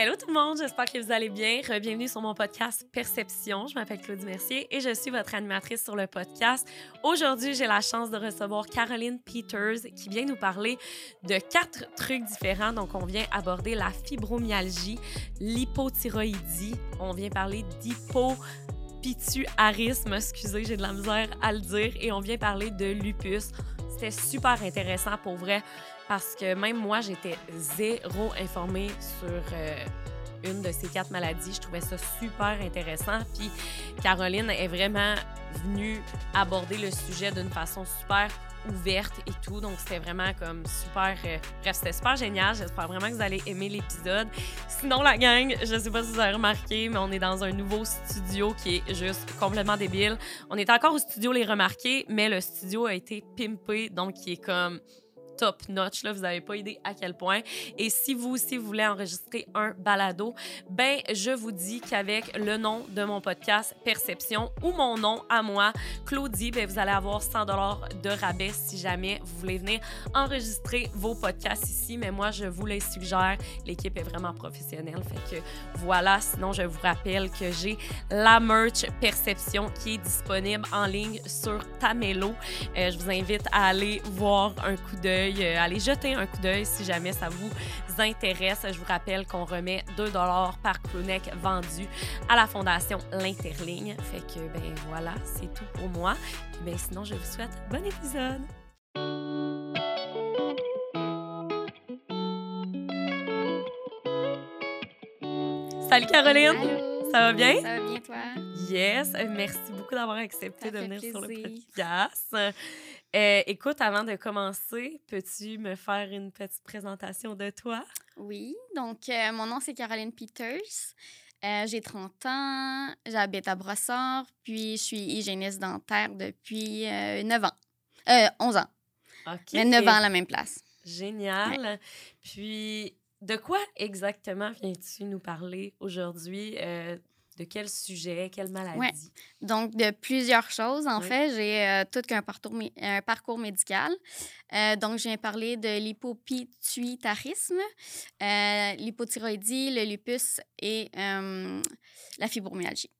Hello tout le monde, j'espère que vous allez bien. Bienvenue sur mon podcast Perception. Je m'appelle Claudie Mercier et je suis votre animatrice sur le podcast. Aujourd'hui, j'ai la chance de recevoir Caroline Peters qui vient nous parler de quatre trucs différents. Donc, on vient aborder la fibromyalgie, l'hypothyroïdie, on vient parler d'hypopituarisme, excusez, j'ai de la misère à le dire, et on vient parler de lupus. C'était super intéressant pour vrai parce que même moi, j'étais zéro informée sur euh, une de ces quatre maladies. Je trouvais ça super intéressant. Puis Caroline est vraiment venue aborder le sujet d'une façon super ouverte et tout. Donc, c'était vraiment comme super. Euh, bref, c'était super génial. J'espère vraiment que vous allez aimer l'épisode. Sinon, la gang, je sais pas si vous avez remarqué, mais on est dans un nouveau studio qui est juste complètement débile. On est encore au studio Les Remarqués, mais le studio a été pimpé, donc qui est comme top notch. Là, vous n'avez pas idée à quel point. Et si vous aussi vous voulez enregistrer un balado, ben je vous dis qu'avec le nom de mon podcast Perception ou mon nom à moi, Claudie, ben, vous allez avoir 100 dollars de rabais si jamais vous voulez venir enregistrer vos podcasts ici. Mais moi, je vous les suggère. L'équipe est vraiment professionnelle. Fait que voilà. Sinon, je vous rappelle que j'ai la merch Perception qui est disponible en ligne sur Tamelo. Euh, je vous invite à aller voir un coup d'œil euh, allez jeter un coup d'œil si jamais ça vous intéresse. Je vous rappelle qu'on remet 2 par crewneck vendu à la Fondation L'Interligne. Fait que, ben voilà, c'est tout pour moi. ben sinon, je vous souhaite bon épisode. Salut Caroline! Ça va bien? Ça va bien, toi? Yes. Merci beaucoup d'avoir accepté de venir sur le podcast. Euh, écoute, avant de commencer, peux-tu me faire une petite présentation de toi? Oui. Donc, euh, mon nom, c'est Caroline Peters. Euh, j'ai 30 ans, j'habite à Brossard, puis je suis hygiéniste dentaire depuis 9 ans. 11 ans. OK. Mais 9 ans à la même place. Génial. Puis, de quoi exactement viens-tu nous parler aujourd'hui? De quel sujet, quelle maladie? Ouais. Donc, de plusieurs choses. En fait, j'ai euh, tout qu'un parcours, un parcours médical. Euh, donc, je viens parler de l'hypopituitarisme, euh, l'hypothyroïdie, le lupus et la fibromyalgie.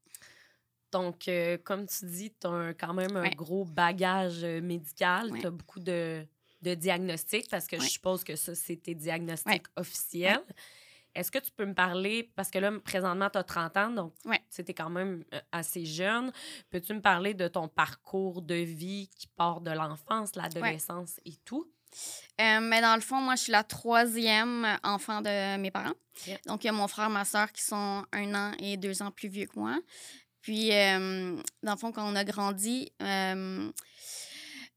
Donc, comme tu dis, tu as quand même un gros bagage médical. Tu as beaucoup de, de diagnostics parce que je suppose que ça, c'est tes diagnostics officiels. Est-ce que tu peux me parler, parce que là, présentement, tu as 30 ans, donc ouais. tu es quand même euh, assez jeune. Peux-tu me parler de ton parcours de vie qui part de l'enfance, l'adolescence et tout? Euh, mais dans le fond, moi, je suis la troisième enfant de mes parents. Donc, il y a mon frère ma soeur qui sont un an et deux ans plus vieux que moi. Puis, euh, dans le fond, quand on a grandi,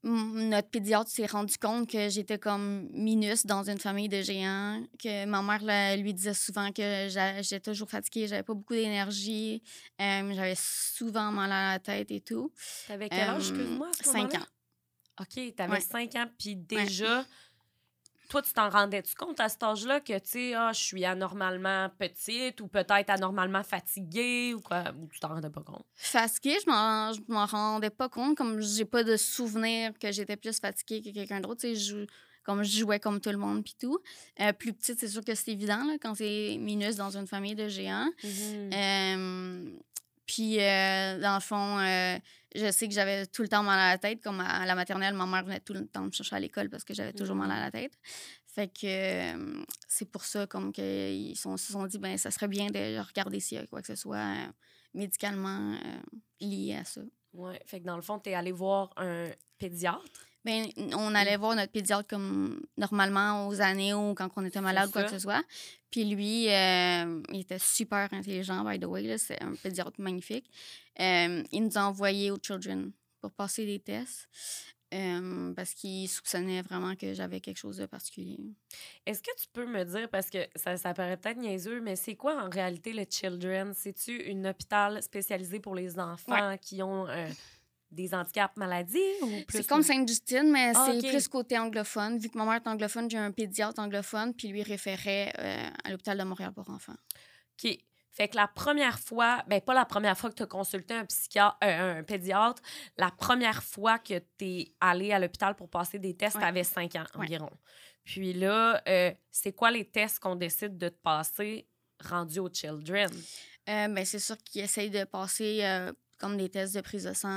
notre pédiatre s'est rendu compte que j'étais comme minus dans une famille de géants, que ma mère lui disait souvent que j'étais toujours fatiguée, j'avais pas beaucoup d'énergie, euh, j'avais souvent mal à la tête et tout. T'avais quel âge, excuse-moi, à Cinq ans. OK, t'avais cinq ans, puis déjà toi, tu t'en rendais-tu compte à cet âge-là que, tu sais, ah, je suis anormalement petite ou peut-être anormalement fatiguée ou quoi? Ou tu t'en rendais pas compte? Fatiguée, je m'en rendais pas compte. Comme j'ai pas de souvenir que j'étais plus fatiguée que quelqu'un d'autre, tu sais, comme je jouais comme tout le monde puis tout. Euh, plus petite, c'est sûr que c'est évident là, quand c'est minus dans une famille de géants. Mm-hmm. Puis, euh, dans le fond, euh, je sais que j'avais tout le temps mal à la tête. Comme à, la maternelle, ma mère venait tout le temps me chercher à l'école parce que j'avais toujours mal à la tête. Fait que c'est pour ça comme qu'ils se sont dit ben ça serait bien de regarder s'il y a quoi que ce soit euh, médicalement euh, lié à ça. Oui, fait que dans le fond, tu es allé voir un pédiatre? Ben, on allait voir notre pédiatre comme normalement aux années ou quand on était malade ou quoi que ce soit. Puis lui, euh, il était super intelligent, by the way. C'est un pédiatre magnifique. Euh, il nous a envoyés aux Children pour passer des tests. Euh, parce qu'il soupçonnait vraiment que j'avais quelque chose de particulier. Est-ce que tu peux me dire, parce que ça, ça paraît peut-être niaiseux, mais c'est quoi en réalité le Children? C'est-tu un hôpital spécialisé pour les enfants qui ont des handicaps maladies ou plus? C'est comme Sainte-Justine, mais ah, c'est plus côté anglophone. Vu que ma mère est anglophone, j'ai un pédiatre anglophone, puis lui référait euh, à l'hôpital de Montréal pour enfants. OK. Fait que la première fois, ben pas la première fois que tu as consulté un psychiatre, euh, un pédiatre, la première fois que tu es allé à l'hôpital pour passer des tests, tu avais 5 ans environ. Puis là, euh, c'est quoi les tests qu'on décide de te passer rendu aux children? Euh, ben, c'est sûr qu'ils essayent de passer comme des tests de prise de sang,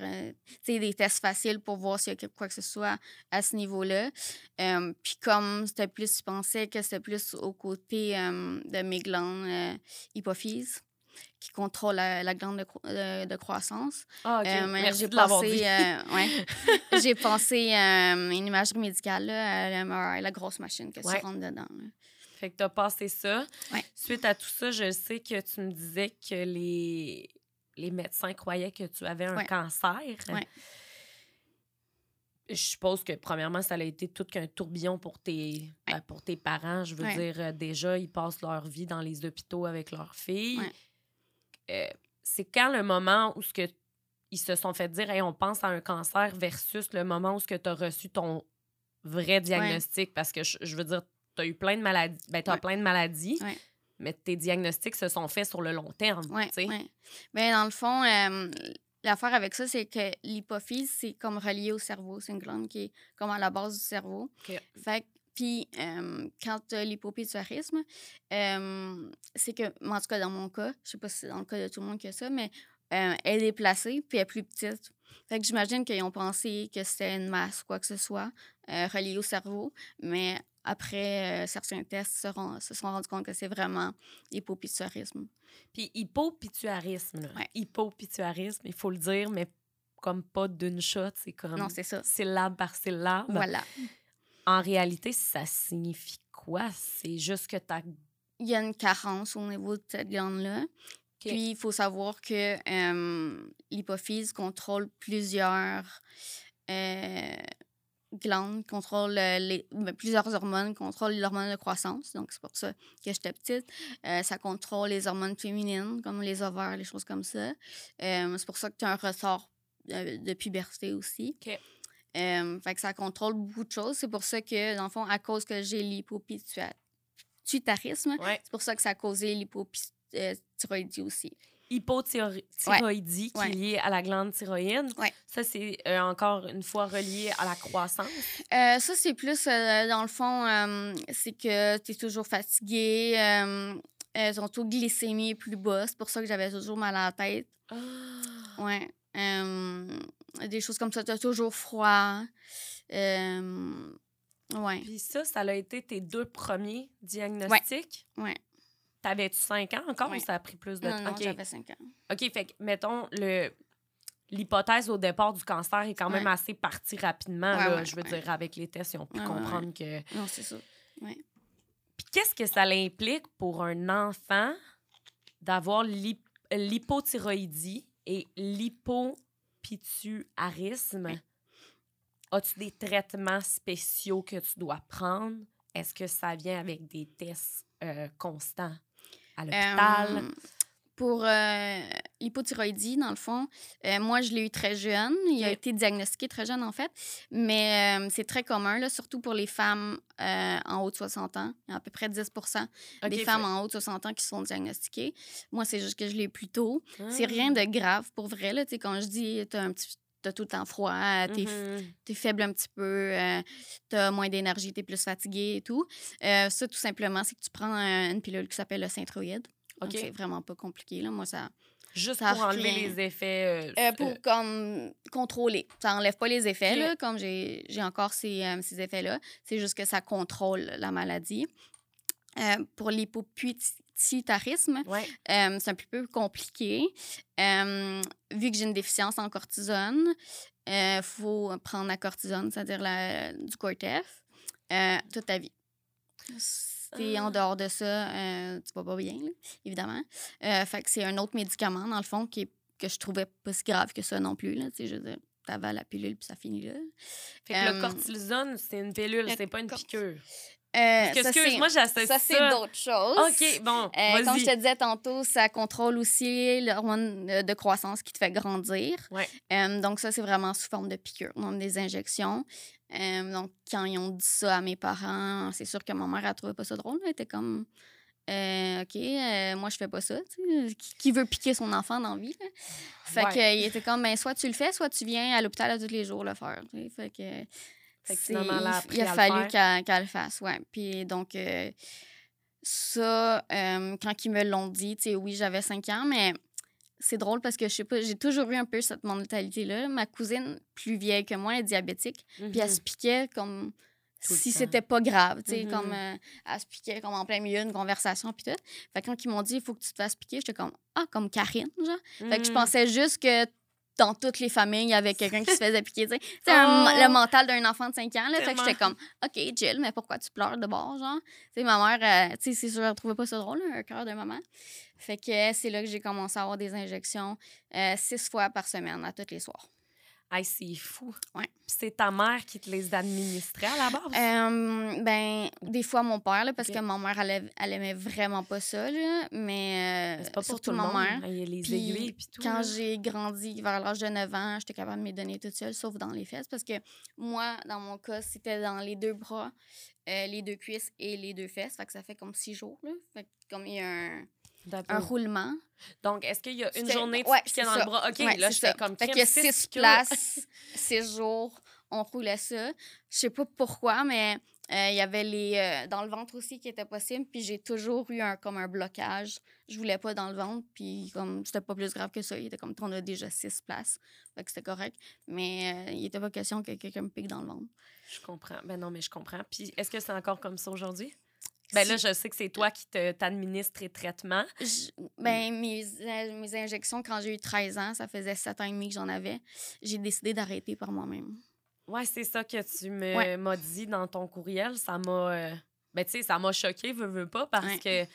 euh, tu des tests faciles pour voir s'il y a quoi que ce soit à ce niveau-là. Euh, puis comme c'était plus, je pensais que c'était plus au côté euh, de mes glandes euh, hypophyses qui contrôlent la, la glande de, cro- de- de croissance. Ah. Euh, Merci j'ai de pensé, euh, ouais. j'ai pensé euh, une imagerie médicale, là, à la grosse machine que Ouais. tu rentres dedans. là. Fait que t'as passé ça. Ouais. Suite à tout ça, je sais que tu me disais que les, les médecins croyaient que tu avais un Ouais. cancer. Ouais. Je suppose que, premièrement, ça a été tout qu'un tourbillon pour tes, Ouais. ben, pour tes parents. Je veux dire, euh, déjà, ils passent leur vie dans les hôpitaux avec leurs filles. Euh, c'est quand le moment où ce que ils se sont fait dire, hey, on pense à un cancer versus le moment où tu as reçu ton vrai diagnostic? Parce que je, je veux dire, tu as eu plein de maladies. Ben, tu as plein de maladies. Mais tes diagnostics se sont faits sur le long terme. Oui, oui. Ben, dans le fond, euh, l'affaire avec ça, c'est que l'hypophyse, c'est comme relié au cerveau. C'est une glande qui est comme à la base du cerveau. OK. Fait que- puis, euh, quand tu as l'hypopituarisme, euh, c'est que, en tout cas, dans mon cas, je sais pas si c'est dans le cas de tout le monde qui a ça, mais euh, elle est déplacée, puis elle est plus petite. Fait que j'imagine qu'ils ont pensé que c'était une masse, quoi que ce soit, reliée au cerveau. Mais après euh, certains tests, se, se sont rendus compte que c'est vraiment l'hypopituarisme. Puis hypopituarisme. là. Ouais. Hypopituarisme, il faut le dire, mais comme pas d'une shot, c'est comme Non, c'est ça. syllabe par syllabe. Voilà. En réalité, ça signifie quoi? C'est juste que ta Il y a une carence au niveau de cette glande-là. Puis, il faut savoir que euh, l'hypophyse contrôle plusieurs euh, glandes, contrôle euh, les, ben, plusieurs hormones, contrôle l'hormone de croissance. Donc, c'est pour ça que j'étais petite. Euh, ça contrôle les hormones féminines, comme les ovaires, les choses comme ça. Euh, c'est pour ça que tu as un ressort de, de puberté aussi. Euh, fait que ça contrôle beaucoup de choses. C'est pour ça que, dans le fond, à cause que j'ai l'hypopituitarisme, ouais, c'est pour ça que ça a causé l'hypothyroïdie aussi. Hypothyroïdie qui Ouais. est liée à la glande thyroïde. Ouais. Ça, c'est euh, encore une fois relié à la croissance. Euh, ça, c'est plus, euh, dans le fond, c'est que tu es toujours fatigué, ton taux de glycémie est plus bas. C'est pour ça que j'avais toujours mal à la tête. Ah. Ouais. Des choses comme ça, tu as toujours froid. Ouais. Puis ça, ça a été tes deux premiers diagnostics? Ouais. T'avais-tu 5 ans encore ou ça a pris plus de Non, temps? non, j'avais 5 ans. OK, fait que, mettons, le... l'hypothèse au départ du cancer est quand même Ouais. assez partie rapidement. Ouais, là. ouais, je veux dire, avec les tests, ils ont pu comprendre que. Non, c'est ça. Puis qu'est-ce que ça implique pour un enfant d'avoir l'hy- l'hypothyroïdie et l'hypopituarisme? As-tu des traitements spéciaux que tu dois prendre? Est-ce que ça vient avec des tests euh, constants? À l'hôpital? Euh, pour euh, l'hypothyroïdie, dans le fond, euh, moi, je l'ai eu très jeune. Il a été diagnostiqué très jeune, en fait. Mais euh, c'est très commun, là, surtout pour les femmes en haut de 60 ans. Il y a à peu près 10 OK, des fait- femmes en haut de 60 ans qui sont diagnostiquées. Moi, c'est juste que je l'ai eu plus tôt. C'est Ah. rien de grave, pour vrai. Là, Tu sais, quand je dis tu un petit T'as tout le temps froid, t'es t'es faible un petit peu, euh, t'as moins d'énergie, t'es plus fatigué et tout. Euh, ça, tout simplement, c'est que tu prends euh, une pilule qui s'appelle le synthroïde. Donc, OK. c'est vraiment pas compliqué. Là. Moi, ça. Juste ça pour enlever les effets. euh, pour comme contrôler. Ça enlève pas les effets, là, comme j'ai j'ai encore ces, ces effets-là. C'est juste que ça contrôle la maladie. Pour l'hypopituitarisme, ouais. euh, c'est un petit peu compliqué. Euh, vu que j'ai une déficience en cortisone, il faut prendre la cortisone, c'est-à-dire la- du Cortef, euh, toute ta vie. Si t'es Ah. en dehors de ça, euh, tu vas pas bien, là, évidemment. Euh, fait que c'est un autre médicament, dans le fond, qui est- que je trouvais pas si grave que ça non plus. Là, je veux dire, t'avales la pilule puis ça finit là. Fait que le Euh, cortisone, c'est une pilule, le c'est pas une corti- piqûre. Euh, ça, c'est- excuse-moi, j'associe ça, ça. c'est d'autres choses. OK, bon, Euh, comme je te disais tantôt, ça contrôle aussi l'hormone euh, de croissance qui te fait grandir. Ouais. Euh, donc, ça, c'est vraiment sous forme de piqûre, donc des injections. Euh, donc, quand ils ont dit ça à mes parents, c'est sûr que ma mère, elle trouvait pas ça drôle. Elle était comme, Euh, OK, euh, moi, je fais pas ça. Qui, veut piquer son enfant dans la vie? là? Fait Ouais. que, il était comme, ben, soit tu le fais, soit tu viens à l'hôpital à tous les jours le faire. Fait que. Fait que c'est- finalement, il- a fallu qu'elle le fasse, ouais. Puis donc, euh, ça, euh, quand ils me l'ont dit, tu sais, oui, j'avais 5 ans, mais c'est drôle parce que je sais pas, j'ai toujours eu un peu cette mentalité-là. Ma cousine, plus vieille que moi, elle est diabétique, puis elle se Mhm. piquait comme Tout si c'était pas grave, tu sais, Mhm. comme euh, elle se piquait comme en plein milieu d'une conversation, puis tout. Fait que quand ils m'ont dit, il faut que tu te fasses piquer, j'étais comme, ah, comme Karine, genre. Fait que je Mhm. pensais juste que dans toutes les familles, il y avait quelqu'un qui se faisait piquer, tu sais. Tu sais, un- Oh! le mental d'un enfant de 5 ans, là. Fait que j'étais comme, OK, Jill, mais pourquoi tu pleures de bord, genre? Tu sais, ma mère, euh, tu sais, c'est sûr, elle trouvait pas ça drôle, un cœur de maman. Fait que euh, c'est là que j'ai commencé à avoir des injections euh, six fois par semaine, à tous les soirs. Hey, c'est fou. Ouais. C'est ta mère qui te les administrait à la base? Euh, ben, des fois, mon père, là, parce que ma mère, elle, elle aimait vraiment pas ça, là, mais, euh, c'est pas pour surtout tout le ma monde. mère. Il y a les Puis aiguilles puis tout. Quand j'ai grandi vers l'âge de 9 ans, j'étais capable de me donner toute seule, sauf dans les fesses. Parce que moi, dans mon cas, c'était dans les deux bras, euh, les deux cuisses et les deux fesses. Fait que ça fait comme six jours. Là. Fait que comme il y a un. Un roulement. Donc, est-ce qu'il y a une journée tu ouais, c'est dans ça. le bras? OK, Ouais, là, je fais comme Fait qu'il y a six places, six jours, on roulait ça. Je sais pas pourquoi, mais euh, il y avait les euh, dans le ventre aussi qui était possible. Puis j'ai toujours eu un, comme un blocage. Je voulais pas dans le ventre. Puis comme c'était pas plus grave que ça. Il était comme on a déjà six places. Fait que c'était correct. Mais euh, il était pas question que quelqu'un me pique dans le ventre. Je comprends. Ben non, mais je comprends. Puis est-ce que c'est encore comme ça aujourd'hui? Ben là, je sais que c'est toi qui te- t'administres les traitements. Je- ben, mes, euh, mes injections, quand j'ai eu 13 ans, ça faisait 7 ans et demi que j'en avais, j'ai décidé d'arrêter par moi-même. Ouais, c'est ça que tu Ouais. m'as dit dans ton courriel. Ça m'a. euh, Ben, tu sais, ça m'a choqué, veux, veux pas, parce Ouais. que.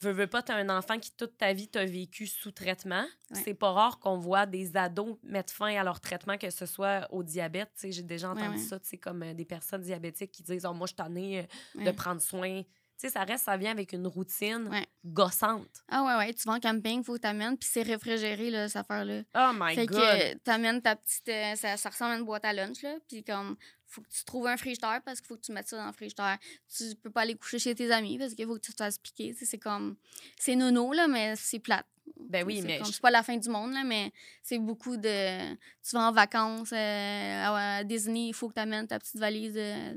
Veux, veux pas, t'as un enfant qui toute ta vie t'a vécu sous traitement. Ouais. C'est pas rare qu'on voit des ados mettre fin à leur traitement, que ce soit au diabète. J'ai déjà entendu ouais. ça, sais, comme euh, des personnes diabétiques qui disent Oh, Moi, je t'en ai de Ouais. prendre soin. Tu sais, ça reste, ça vient avec une routine Ouais. gossante. Ah ouais, ouais, tu vas en camping, faut que t'amènes, puis c'est réfrigéré, là, cette affaire-là. Oh my fait God! que t'amènes ta petite... euh, ça, ça ressemble à une boîte à lunch, là, puis comme, faut que tu trouves un frigidaire parce qu'il faut que tu mettes ça dans le frigidaire. Tu peux pas aller coucher chez tes amis parce qu'il faut que tu te fasses piquer. Tu C'est comme... C'est nono, là, mais c'est plate. Ben oui, mais je- C'est pas la fin du monde, là, mais c'est beaucoup de... Tu vas en vacances euh, à Disney, il faut que t'amènes ta petite valise de,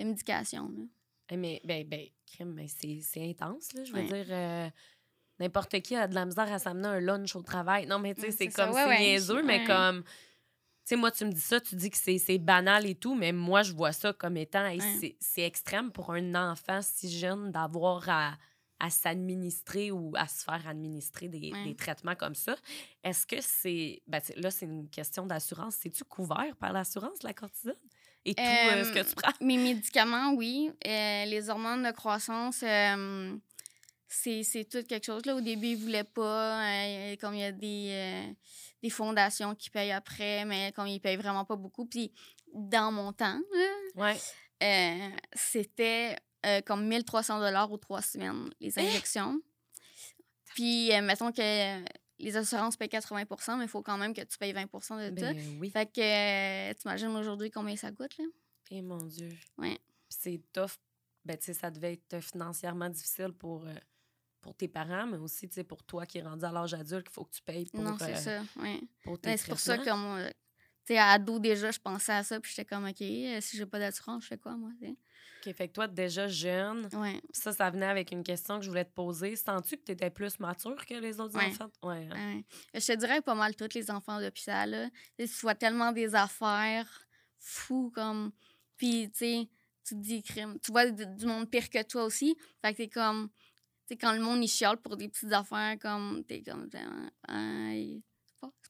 de médication, là. Eh, Mais, ben, ben, mais c'est intense, là. Je veux Ouais. dire, euh, n'importe qui a de la misère à s'amener un lunch au travail. Non, mais tu sais, Mm, c'est comme, c'est niaiseux, mais comme. Tu sais, moi, tu me dis ça, tu dis que c'est banal et tout, mais moi, je vois ça comme étant. hey, Ouais. c'est- extrême pour un enfant si jeune d'avoir à, à s'administrer ou à se faire administrer des, Ouais. des traitements comme ça. Est-ce que c'est. Ben, là, c'est une question d'assurance. C'est-tu couvert par l'assurance, la cortisone? Et tout euh, ce que tu prends? Mes médicaments, oui. Euh, les hormones de croissance, euh, c'est tout quelque chose. Là. Au début, ils ne voulaient pas. euh, comme il y a des, euh, des fondations qui payent après, mais comme ils payent vraiment pas beaucoup. Puis dans mon temps, là, Ouais. c'était comme 1300 dollars aux trois semaines, les Hein? injections. Puis, mettons que les assurances payent 80% mais il faut quand même que tu payes 20% de tout. Ben oui. Fait que, euh, t'imagines aujourd'hui combien ça coûte, là? Eh mon Dieu. Ouais. C'est tough. Ben, tu sais, ça devait être financièrement difficile pour, euh, pour tes parents, mais aussi, tu sais, pour toi qui es rendu à l'âge adulte, qu'il faut que tu payes pour, non, c'est euh, ça, ouais. pour tes Ben, c'est pour ça que moi, tu sais, à ado déjà, je pensais à ça, puis j'étais comme, OK, si j'ai pas d'assurance, je fais quoi, moi, tu sais? OK, fait que toi, déjà jeune, Ouais. ça, ça venait avec une question que je voulais te poser. Sens-tu que tu étais plus mature que les autres Ouais. enfants? Ouais. hein? ouais. Je te dirais pas mal tous les enfants d'hôpital. Tu vois tellement des affaires fous, comme... Puis, tu sais, tu te dis, crime. Tu vois du du monde pire que toi aussi. Fait que t'es comme... Tu sais, quand le monde, il chiale pour des petites affaires, comme... T'es comme... Aïe,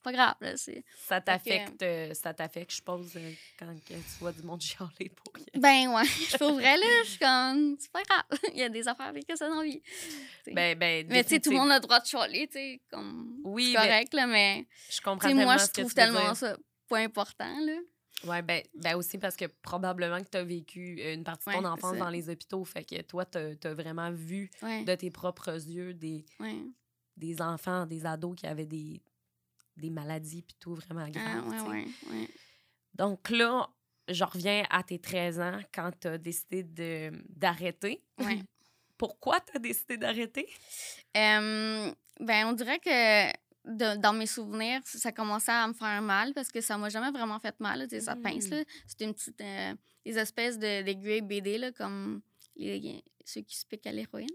C'est pas, grave, là. C'est... Ça t'affecte, euh, ça t'affecte, je suppose, euh, quand tu vois du monde chialer pour rien. Ben ouais, je pour vrai, là, je suis comme... C'est pas grave. Il y a des affaires avec ça dans la vie. T'sais. Ben, ben, Mais tu sais, tout le monde a le droit de chialer, tu sais, comme... Oui, c'est mais correct, là, mais... je comprends moi, je trouve tellement ça pas important, là. Oui, ben, ben aussi parce que probablement que tu as vécu euh, une partie de ton Ouais, enfance dans les hôpitaux. Fait que toi, tu as vraiment vu Ouais, de tes propres yeux des, ouais. des enfants, des ados qui avaient des, des maladies puis tout vraiment Ah, graves. ouais, ouais, ouais. Donc là, je reviens à tes 13 ans quand tu as décidé de- d'arrêter. Ouais. Pourquoi tu as décidé d'arrêter? Euh, ben, on dirait que de- dans mes souvenirs, ça commençait à me faire mal parce que ça m'a jamais vraiment fait mal. là, Ça pince. Mm. là. C'était une petite. euh, des espèces de- d'aiguilles BD, là, comme les, ceux qui se piquent à l'héroïne.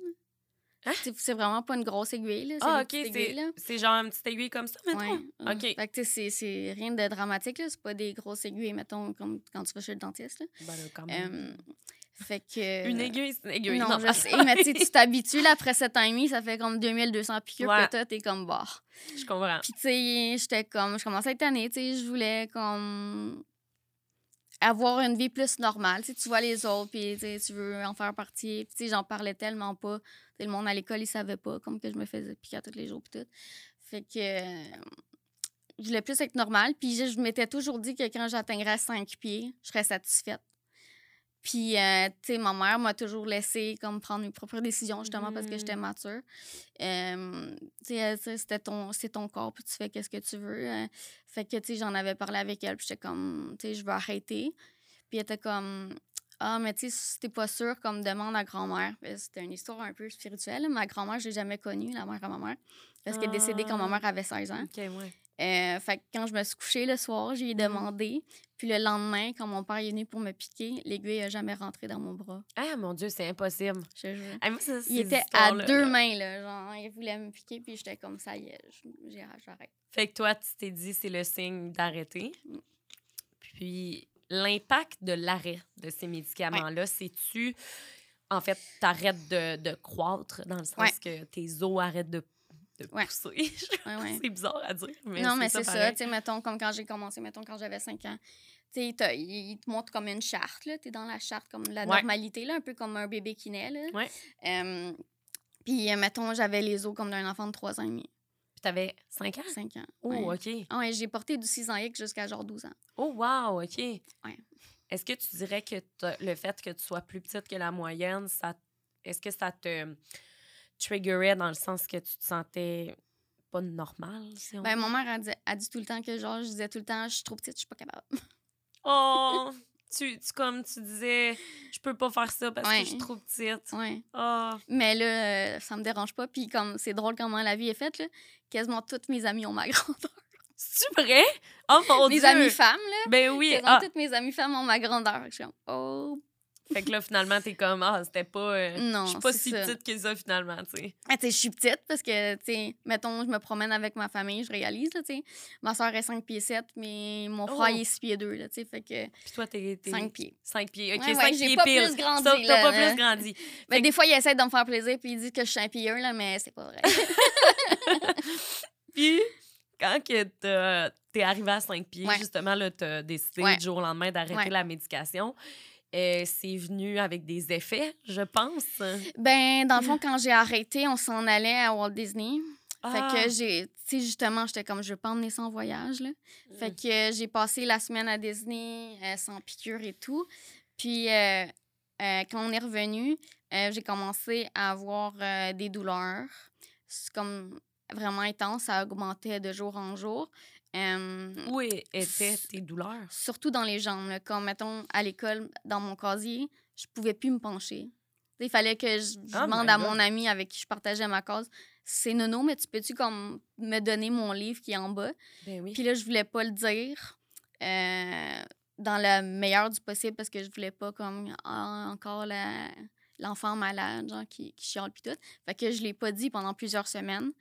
Hein? C'est- vraiment pas une grosse aiguille. Là. C'est Ah, OK, c'est genre une petite aiguille comme ça, mettons? Ouais, ouais. OK. Fait que, c'est- rien de dramatique. C'est pas des grosses aiguilles, mettons, comme quand tu vas chez le dentiste, là. Ben là, quand même. Euh, fait que... Une aiguille, c'est une aiguille. Non, je mais- sais, mais tu t'habitues, là, après 7 ans et demi, ça fait comme 2200 piqûres Ouais. que toi, t'es comme, bah. Je comprends. Puis, tu sais, j'étais comme, je commençais à être tannée, tu sais, je voulais comme avoir une vie plus normale. Tu sais, tu vois les autres, puis tu veux en faire partie. Puis, j'en parlais tellement pas. Tu sais, le monde à l'école, il savait pas, comme que je me faisais piquer tous les jours, puis tout. Fait que euh, je voulais plus être normale. Puis, je, je m'étais toujours dit que quand j'atteindrais 5 pieds, je serais satisfaite. Puis, euh, tu sais, ma mère m'a toujours laissé comme prendre mes propres décisions, justement, parce que j'étais Mm. mature. Euh, tu sais, c'était ton, c'est ton corps, puis tu fais qu'est-ce que tu veux. euh. fait que, tu sais, j'en avais parlé avec elle, puis j'étais comme, tu sais, je veux arrêter. Puis elle était comme, ah, mais tu sais, si t'es pas sûre, comme demande à grand-mère. C'était une histoire un peu spirituelle. Ma grand-mère, je l'ai jamais connue, la mère à ma mère, parce qu'elle est décédée quand ma Ah. mère avait 16 ans. OK, ouais. Euh, fait que quand je me suis couchée le soir, j'ai Mhm. demandé. Puis le lendemain, quand mon père est venu pour me piquer, l'aiguille a jamais rentré dans mon bras. Ah, mon Dieu, c'est impossible. Je te jure. Ah, moi, ça, Il était à deux là. mains, là. Genre, il voulait me piquer, puis j'étais comme ça, y est, j'arrête. Fait que toi, tu t'es dit, c'est le signe d'arrêter. Mm. Puis, l'impact de l'arrêt de ces médicaments-là, c'est-tu, en fait, t'arrêtes de, de croître dans le sens Ouais. que tes os arrêtent de, de Ouais. pousser? Ouais, ouais. c'est bizarre à dire, mais non, mais c'est ça. tu sais, mettons, comme quand j'ai commencé, mettons, quand j'avais 5 ans. Tu sais, il te montre comme une charte, là. T'es dans la charte, comme la normalité, là, un peu comme un bébé qui naît, là. Ouais. Euh, puis, euh, mettons, j'avais les os comme d'un enfant de 3 ans et demi, Puis t'avais 5 ans? 5 ans. Oh, ouais. OK. Ah ouais, j'ai porté du 6 ans X jusqu'à genre 12 ans. Oh, wow, OK. Ouais. Est-ce que tu dirais que le fait que tu sois plus petite que la moyenne, ça, est-ce que ça te triggerait dans le sens que tu te sentais pas normal? Si on Ben, mon mère a dit, a dit tout le temps que, genre, je disais tout le temps, je suis trop petite, je suis pas capable. Oh! tu, tu, comme tu disais, je peux pas faire ça parce Ouais. que je suis trop petite. ouais. Oh! Mais là, euh, ça me dérange pas. Puis, comme, c'est drôle comment la vie est faite, là. Quasiment toutes mes amies ont ma grandeur. C'est vrai? Oh mon mes Dieu! amies femmes, là. Ben oui. Quasiment Ah, toutes mes amies femmes ont ma grandeur. Je suis comme, oh. Fait que là, finalement, t'es comme, ah, c'était pas. euh, Non, je suis pas si ça. petite que ça, finalement, tu sais. Ah, tu sais, je suis petite parce que, tu sais, mettons, je me promène avec ma famille, je réalise, là, tu sais. Ma soeur est 5 pieds 7, mais mon Oh. frère, il est 6 pieds 2, là, tu sais. Fait que Puis toi, t'es. t'es 5 pieds. 5 pieds. OK, Ouais, 5 ouais, j'ai pieds pas plus grandi, Ça, T'as pas plus grandi. Ben, Fait des fois, il essaie de me faire plaisir puis il dit que je suis un pied 1, là, mais c'est pas vrai. Puis, quand que t'es arrivé à 5 pieds, Ouais. justement, là, t'as décidé du jour au lendemain d'arrêter la médication. Euh, c'est venu avec des effets, je pense. ben, dans le fond, quand j'ai arrêté, on s'en allait à Walt Disney. Ah! Fait que j'ai, tu sais, justement, j'étais comme, je veux pas emmener ça en voyage, là. Fait Mm. que j'ai passé la semaine à Disney euh, sans piqûre et tout. Puis, euh, euh, quand on est revenu, euh, j'ai commencé à avoir euh, des douleurs. C'est comme vraiment intense, ça augmentait de jour en jour. Euh, Où étaient tes douleurs? surtout dans les jambes. là. Comme, mettons, à l'école, dans mon casier, je pouvais plus me pencher. Il fallait que je, je Oh demande à mon ami avec qui je partageais ma case, c'est Nono, mais tu peux-tu comme me donner mon livre qui est en bas? Ben oui. Puis là, je voulais pas le dire euh, dans le meilleur du possible parce que je voulais pas comme ah, encore l'enfant malade, genre qui, qui chiale puis tout. Fait que je l'ai pas dit pendant plusieurs semaines.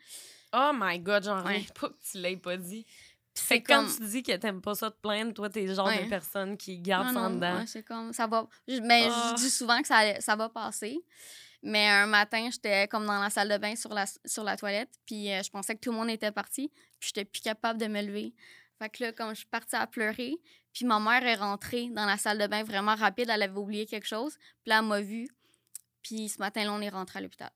Oh my God, j'en reviens Ouais. pas que tu l'aies pas dit. C'est quand tu dis que t'aimes pas ça te plaindre, toi, t'es le genre Ouais. de personne qui garde ça dedans. ouais, c'est comme, ça va. je- Mais Ah. je dis souvent que ça, ça va passer. Mais un matin, j'étais comme dans la salle de bain sur la, sur la toilette, puis euh, je pensais que tout le monde était parti, puis j'étais plus capable de me lever. Fait que là, comme je suis partie à pleurer, puis ma mère est rentrée dans la salle de bain vraiment rapide, elle avait oublié quelque chose, puis là, elle m'a vue. Puis ce matin-là, on est rentré à l'hôpital.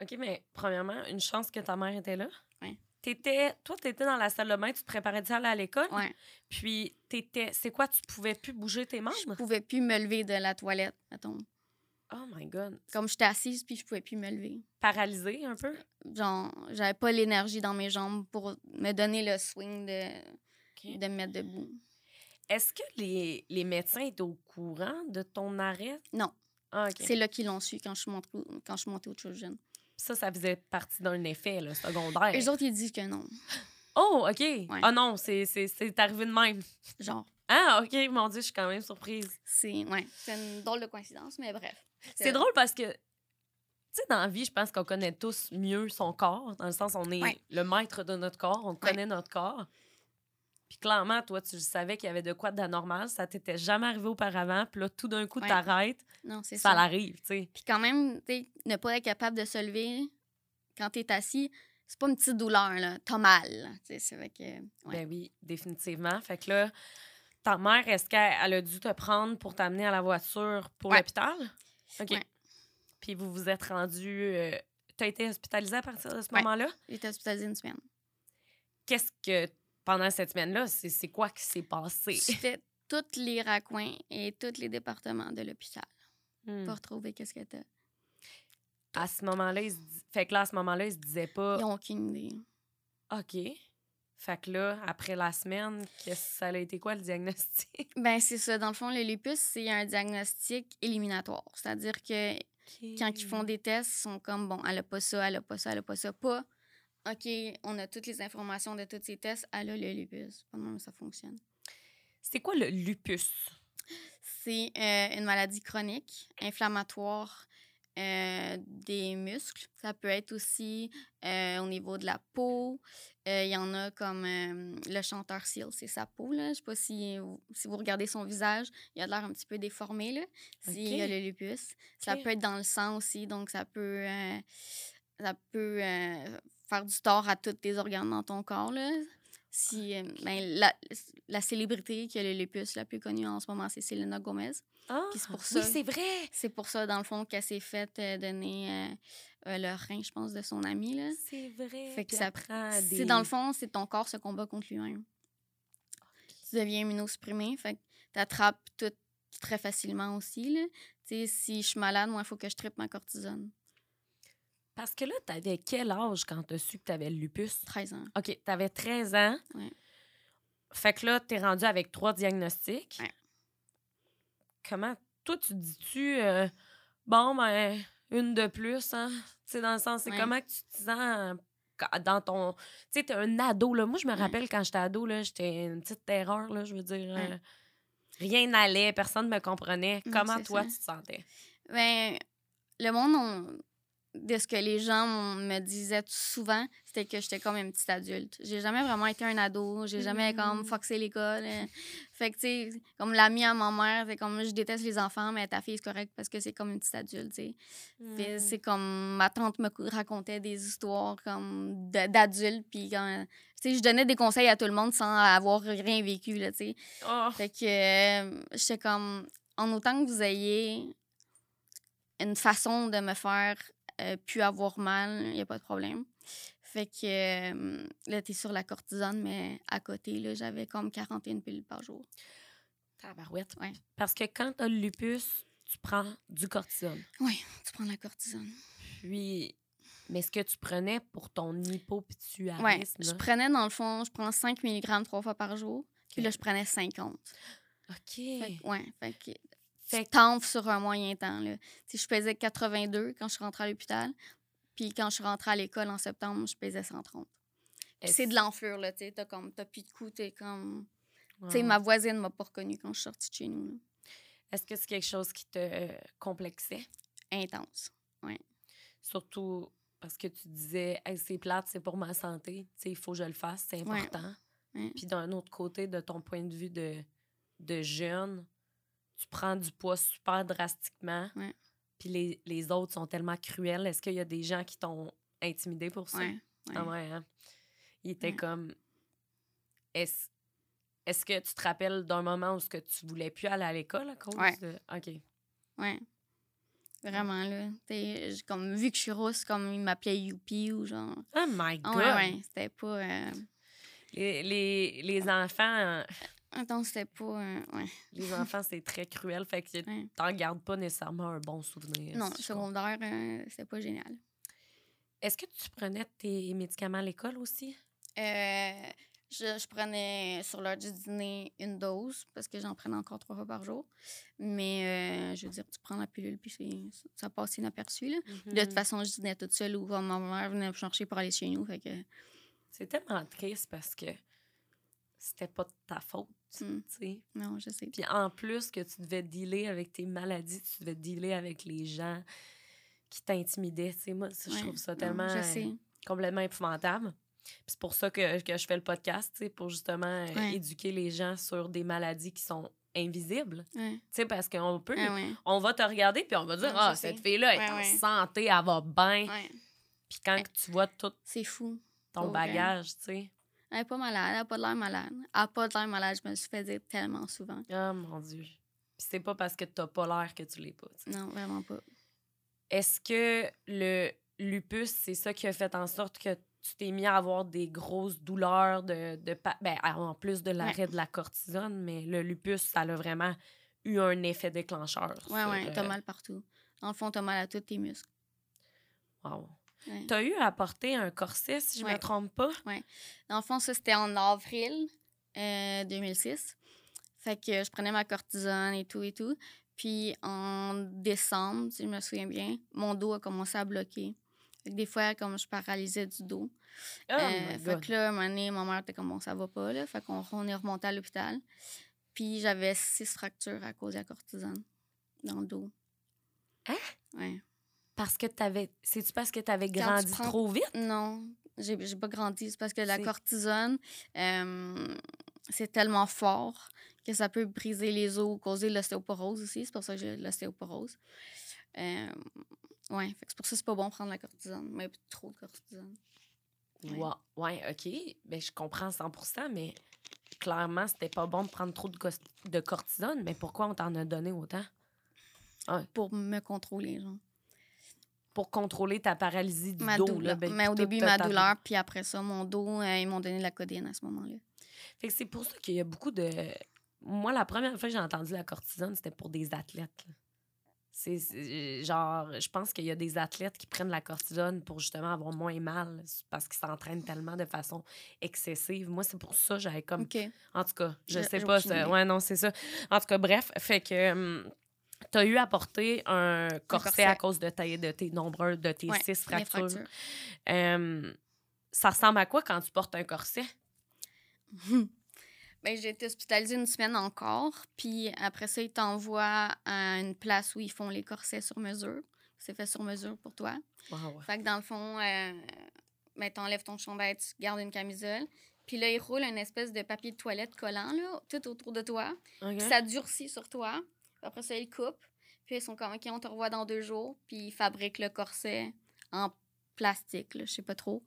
OK, mais premièrement, une chance que ta mère était là? Ouais. T'étais, toi, t'étais dans la salle de bain, tu te préparais déjà à aller à l'école. Ouais. Puis, t'étais, c'est quoi, tu pouvais plus bouger tes Je membres? pouvais plus me lever de la toilette, mettons. Oh my God. Comme j'étais assise, puis je pouvais plus me lever. Paralysé un peu? genre, j'avais pas l'énergie dans mes jambes pour me donner le swing de, de me mettre debout. Est-ce que les, les médecins étaient au courant de ton arrêt? Non. Ah. C'est là qu'ils l'ont su quand je suis montée, au- quand je suis montée au Children. Ça, ça faisait partie d'un effet là, secondaire. Les autres, ils disent que non. Oh, OK. Ah non, c'est, c'est, c'est arrivé de même. Genre, Ah, OK, mon Dieu, je suis quand même surprise. c'est ouais, c'est une drôle de coïncidence, mais bref. C'est drôle parce que, tu sais, dans la vie, je pense qu'on connaît tous mieux son corps, dans le sens on est Ouais. le maître de notre corps, on connaît notre corps. Puis clairement, toi, tu savais qu'il y avait de quoi d'anormal, ça t'était jamais arrivé auparavant, puis là, tout d'un coup, Ouais. t'arrêtes, Non, c'est ça ça. l'arrive, tu sais. Puis quand même, tu sais, ne pas être capable de se lever quand tu es assis, c'est pas une petite douleur, là. T'as mal. là. Tu sais, C'est vrai que. ouais. Ben oui, définitivement. Fait que là, ta mère, est-ce qu'elle elle a dû te prendre pour t'amener à la voiture pour Ouais. l'hôpital? OK. Puis vous vous êtes rendu. euh, T'as été hospitalisée à partir de ce moment-là? J'ai été hospitalisée une semaine. Qu'est-ce que, pendant cette semaine-là, c'est quoi qui s'est passé? J'ai fait tous les raccoins et tous les départements de l'hôpital Hmm. pour retrouver qu'est-ce que t'as. À ce moment-là, il se fait que là, à ce moment-là, il se disait pas Ils n'ont aucune idée. OK. Fait que là, après la semaine, qu'est-ce ça a été quoi le diagnostic? Ben, c'est ça. Dans le fond, le lupus, c'est un diagnostic éliminatoire. C'est-à-dire que quand ils font des tests, ils sont comme, bon, elle a pas ça, elle a pas ça, elle a pas ça. Pas, OK, on a toutes les informations de tous ces tests, elle a le lupus. Même ça fonctionne? C'est quoi le lupus? C'est euh, une maladie chronique, inflammatoire euh, des muscles. Ça peut être aussi euh, au niveau de la peau. Il y en a comme le chanteur Seal, c'est sa peau. Là. Je sais pas si vous, si vous regardez son visage, il a l'air un petit peu déformé. Là, s'il a le lupus. Ça peut être dans le sang aussi, donc ça peut, ça peut euh, faire du tort à tous tes organes dans ton corps. Là. Si, euh, ben, la, la célébrité qui a le lupus la plus connue en ce moment, c'est Selena Gomez. Ah, c'est pour oui, ça- c'est vrai! C'est pour ça, dans le fond, qu'elle s'est faite euh, donner euh, euh, le rein, je pense, de son ami. C'est vrai. Fait que ça- C'est dans le fond, c'est ton corps se combat contre lui-même. Tu deviens immunosupprimé, fait que t'attrapes tout très facilement aussi. Là. Si je suis malade, moi, il faut que je trippe ma cortisone. Parce que là, t'avais quel âge quand t'as su que t'avais le lupus? 13 ans. OK, t'avais 13 ans. Ouais. Fait que là, t'es rendu avec trois diagnostics. Ouais. Comment, toi, tu dis-tu, euh, bon, ben, une de plus, hein? Tu sais, dans le sens, c'est Ouais. comment que tu te sens dans ton... Tu sais, t'es un ado, là. Moi, je me rappelle quand j'étais ado, là, j'étais une petite terreur, là, je veux dire... Euh, rien n'allait, personne ne me comprenait. Mm, Comment, toi, ça. tu te sentais? Ben, le monde, on- de ce que les gens me disaient souvent, c'était que j'étais comme une petite adulte. J'ai jamais vraiment été un ado. J'ai jamais comme Mm. foxé l'école. Fait que, tu sais, comme l'ami à ma mère, c'est comme je déteste les enfants, mais ta fille, c'est correct parce que c'est comme une petite adulte, tu sais. Puis Mm. c'est comme ma tante me racontait des histoires comme d'adultes, puis quand. Tu sais, je donnais des conseils à tout le monde sans avoir rien vécu, là, tu sais. Oh, Fait que euh, j'étais comme, en autant que vous ayez une façon de me faire euh, plus avoir mal, il n'y a pas de problème. Fait que euh, là, t'es sur la cortisone, mais à côté, là, j'avais comme 41 pilules par jour. tabarouette. Ouais. Parce que quand t'as le lupus, tu prends du cortisone. Oui, tu prends la cortisone. Puis, mais ce que tu prenais pour ton Ouais, hypopituarisme, je prenais dans le fond, je prends 5 mg trois fois par jour. Puis là, je prenais 50. OK. Fait que, ouais, fait que Fait sur un moyen temps. Là. Je pesais 82 quand je suis rentrée à l'hôpital. Puis quand je suis rentrée à l'école en septembre, je pesais 130. Puis c'est de l'enflure, là, tu sais. T'as comme, t'as plus de coups, t'es comme... Tu sais, ma voisine m'a pas reconnue quand je suis sortie de chez nous. Est-ce que c'est quelque chose qui te euh, complexait? Intense. Surtout parce que tu disais, hey, c'est plate, c'est pour ma santé. Tu sais, il faut que je le fasse, c'est Ouais. important. Ouais. Puis d'un autre côté, de ton point de vue de, de jeune, tu prends du poids super drastiquement. Ouais. Puis les, les autres sont tellement cruels. Est-ce qu'il y a des gens qui t'ont intimidé pour ça? Ouais. ouais. Ah ouais, hein? Il était comme. Est-ce est-ce que tu te rappelles d'un moment où ce que tu voulais plus aller à l'école à cause de. OK. Ouais. Vraiment, là. T'sais, comme, vu que je suis rousse, comme ils m'appelaient Youpi ou genre... Oh my Ah God! ouais, ouais. C'était pas... euh, Les, les, les enfants, euh, Attends, c'était pas... euh, Ouais. les enfants, c'est très cruel. Fait que Ouais. t'en gardes pas nécessairement un bon souvenir. Non, si secondaire, euh, c'était pas génial. Est-ce que tu prenais tes médicaments à l'école aussi? Euh, je, je prenais sur l'heure du dîner une dose parce que j'en prenais encore trois fois par jour. Mais euh, je veux dire, tu prends la pilule puis c'est- ça passe inaperçu. Là. De Mhm. toute façon, je dînais toute seule ou comme ma mère venait me chercher pour aller chez nous. Fait que, C'est tellement triste parce que c'était pas de ta faute. Mm. sais. Non, je sais. Puis en plus que tu devais dealer avec tes maladies, tu devais dealer avec les gens qui t'intimidaient. Tu sais, moi, ça, je Ouais. trouve ça tellement euh, complètement épouvantable. C'est pour ça que, que je fais le podcast, pour justement euh, Ouais. éduquer les gens sur des maladies qui sont invisibles. Ouais. Tu sais, parce qu'on peut... Ah ouais. On va te regarder, puis on va dire, Ouais, ah, sais. cette fille-là est Ouais, en ouais. santé, elle va bien. Ouais. Puis quand Ouais. tu vois tout C'est fou. ton bagage, tu sais, Elle est pas malade, elle a pas de l'air malade. Elle a pas de l'air malade, je me suis fait dire tellement souvent. oh mon Dieu. Puis c'est pas parce que t'as pas l'air que tu l'es pas. tu. Non, vraiment pas. Est-ce que le lupus, c'est ça qui a fait en sorte que tu t'es mis à avoir des grosses douleurs de, de ben, en plus de l'arrêt de la cortisone, mais le lupus, ça a vraiment eu un effet déclencheur. Sur, ouais, t'as euh, mal partout. Le fond, t'as mal à tous tes muscles. wow. Ouais. T'as eu à porter un corset, si je me Ouais. trompe pas? Dans le fond, ça, c'était en avril euh, 2006. Fait que je prenais ma cortisone et tout et tout. Puis en décembre, si je me souviens bien, mon dos a commencé à bloquer. Fait que des fois, comme je paralysais du dos. Oh Euh, fait que là, un moment donné, ma mère était comme, bon, ça va pas, là. Fait qu'on on est remonté à l'hôpital. Puis j'avais six fractures à cause de la cortisone dans le dos. Hein? Ouais. Parce que t'avais... C'est-tu parce que t'avais grandi prends- trop vite? Non, j'ai j'ai pas grandi. C'est parce que la cortisone, euh, c'est tellement fort que ça peut briser les os, causer l'ostéoporose aussi. C'est pour ça que j'ai l'ostéoporose. Euh, ouais, c'est pour ça que c'est pas bon de prendre la cortisone, mais trop de cortisone. Ouais. Ouais, ouais, OK. Ben, je comprends 100% mais clairement, c'était pas bon de prendre trop de, de cortisone. Mais pourquoi on t'en a donné autant? Pour me contrôler, genre. Pour contrôler ta paralysie du Ma dos. douleur. Là, ben, mais au début, ma douleur, puis après ça, mon dos, euh, ils m'ont donné de la codéine à ce moment-là. Fait que c'est pour ça qu'il y a beaucoup de... Moi, la première fois que j'ai entendu la cortisone, c'était pour des athlètes. C'est c'est- genre, je pense qu'il y a des athlètes qui prennent la cortisone pour justement avoir moins mal parce qu'ils s'entraînent tellement de façon excessive. Moi, c'est pour ça que j'avais comme OK. En tout cas, je Je- sais pas. ça-. Ouais, non, c'est ça. En tout cas, bref, fait que hum, t'as eu à porter un corset, corset. à cause de, ta- de tes nombreux, de tes Ouais, six fractures. fractures. Ça ressemble à quoi quand tu portes un corset? Ben, j'ai été hospitalisée une semaine encore. Puis après ça, ils t'envoient à une place où ils font les corsets sur mesure. C'est fait sur mesure pour toi. Wow. Fait que dans le fond, euh, ben, t'enlèves ton chandail, tu gardes une camisole. Puis là, ils roulent une espèce de papier de toilette collant, là, tout autour de toi. Puis ça durcit sur toi. Après ça, ils coupent. Puis ils sont comme, OK, on te revoit dans deux jours. Puis ils fabriquent le corset en plastique, là, je sais pas trop,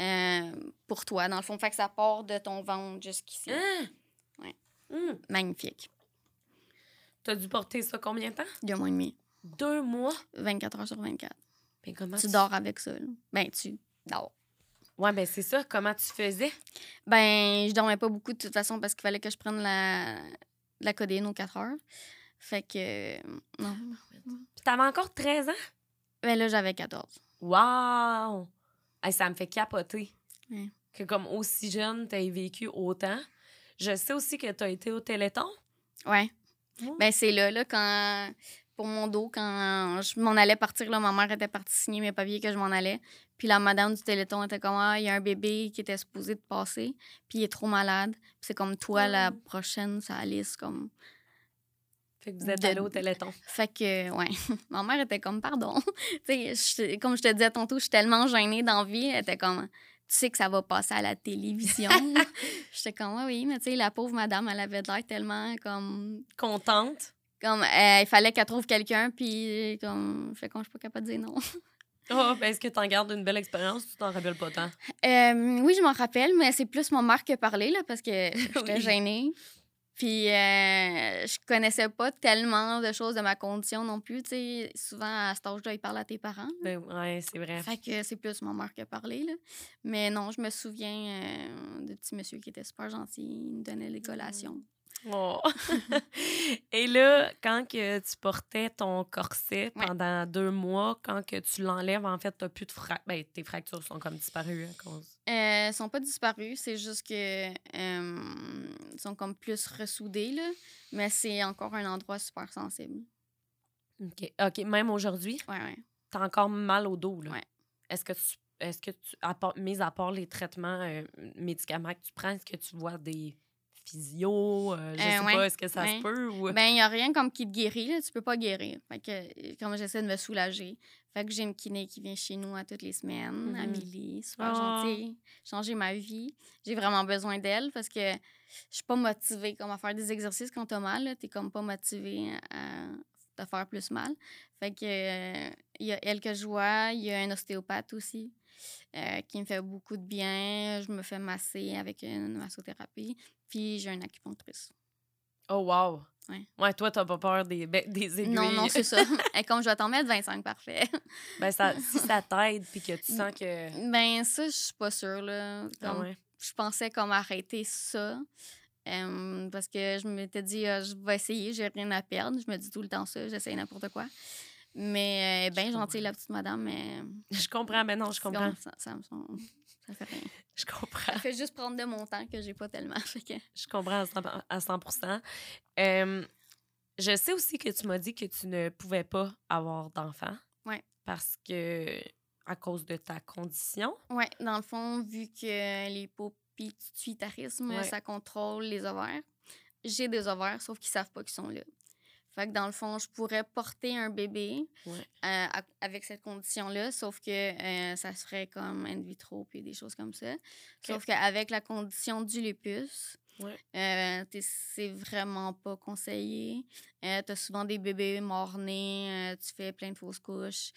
euh, pour toi, dans le fond. Fait que ça part de ton ventre jusqu'ici. Hein? Ouais. Hum. Magnifique. T'as dû porter ça combien de temps? Deux mois et demi. Deux mois? 24 heures sur 24. Mais comment Tu dors avec ça, là. Ben, tu dors. Ouais, ben c'est ça. Comment tu faisais? Ben, je dormais pas beaucoup de toute façon parce qu'il fallait que je prenne la, la codéine aux 4 heures. Fait que, euh, non. Puis t'avais encore 13 ans? Ben là, j'avais 14. Wow! Hey, ça me fait capoter. Ouais. Que comme aussi jeune, t'aies vécu autant. Je sais aussi que t'as été au Téléthon. Ouais. Ben, c'est là, là, quand. Pour mon dos, quand je m'en allais partir, là, ma mère était partie signer mes papiers que je m'en allais. Puis la madame du Téléthon était comme Ah, il y a un bébé qui était supposé de passer, puis il est trop malade. Puis c'est comme toi, la prochaine, ça Alice, comme. Fait que vous êtes De- allé au Téléthon. Fait que, ouais, ma mère était comme, pardon. tu sais, je- comme je te disais tantôt, je suis tellement gênée dans la vie. Elle était comme, tu sais que ça va passer à la télévision. J'étais comme, ouais, oui, mais tu sais, la pauvre madame, elle avait l'air tellement comme. Contente. Comme, euh, il fallait qu'elle trouve quelqu'un, puis comme, fait qu'on je suis pas capable de dire non. Oh, ben est-ce que t'en gardes une belle expérience ou tu t'en rappelles pas tant? Euh, oui, je m'en rappelle, mais c'est plus mon mère qui a parlé, là, parce que j'étais Oui. gênée. Puis, euh, je connaissais pas tellement de choses de ma condition non plus. Tu sais, souvent, à cet âge-là, ils parlent à tes parents. Ben ouais, c'est vrai. Fait que c'est plus ma mère qui a parlé, là. Mais non, je me souviens euh, de petit monsieur qui était super gentil. Il me donnait les collations. Oh. Et là, quand que tu portais ton corset Ouais. pendant deux mois, quand que tu l'enlèves, en fait, t'as plus de fractures. Ben, tes fractures sont comme disparues à cause. Euh, ils sont pas disparus, c'est juste que euh, sont comme plus ressoudés, là. Mais c'est encore un endroit super sensible. OK. OK, même aujourd'hui, Ouais, ouais. t'as encore mal au dos, là. Ouais. Est-ce que tu. Est-ce que tu. Mis à part les traitements, euh, médicaments que tu prends, est-ce que tu vois des physio? Euh, je Euh, sais ouais, pas, est-ce que ça ouais. se peut? Ou... Ben, il n'y a rien comme qui te guérit, là. Tu peux pas guérir. Fait que, euh, comme j'essaie de me soulager. Fait que j'ai une kiné qui vient chez nous à toutes les semaines. Mhm. Amélie, super Ah. gentille. Changer ma vie. J'ai vraiment besoin d'elle parce que je suis pas motivée comme à faire des exercices quand t'as mal. Tu T'es comme pas motivée à te faire plus mal. Fait que euh, il y a elle que je vois. Il y a un ostéopathe aussi. euh, qui me fait beaucoup de bien. Je me fais masser avec une massothérapie. Puis j'ai une acupunctrice. Oh, wow! Ouais. Ouais, toi, t'as pas peur des, be- des aiguilles. Non, non, c'est ça. Et comme je vais t'en mettre 25, parfait. ben, ça, si ça t'aide puis que tu sens que. Ben, ça, je suis pas sûre, là. Ah ouais. Je pensais comme arrêter ça. euh, parce que je m'étais dit, ah, je vais essayer, j'ai rien à perdre. Je me dis tout le temps ça, j'essaye n'importe quoi. Mais, euh, ben, gentille, la petite madame, mais. Je comprends, mais non, je comprends. Ça, ça, me semble- ça fait rien. Je comprends. Ça fait juste prendre de mon temps que j'ai pas tellement. Fait que- Je comprends à 100, à 100%. Euh, je sais aussi que tu m'as dit que tu ne pouvais pas avoir d'enfant. Ouais. Parce que, à cause de ta condition. Ouais, dans le fond, vu que l'hypopituitarisme, Ouais. ça contrôle les ovaires, j'ai des ovaires, sauf qu'ils savent pas qu'ils sont là. Fait que dans le fond, je pourrais porter un bébé Ouais. euh, avec cette condition-là, sauf que euh, ça serait comme in vitro puis des choses comme ça. Sauf qu'avec la condition du lupus, Ouais. euh, c'est vraiment pas conseillé. Tu as souvent des bébés morts-nés, euh, tu fais plein de fausses couches.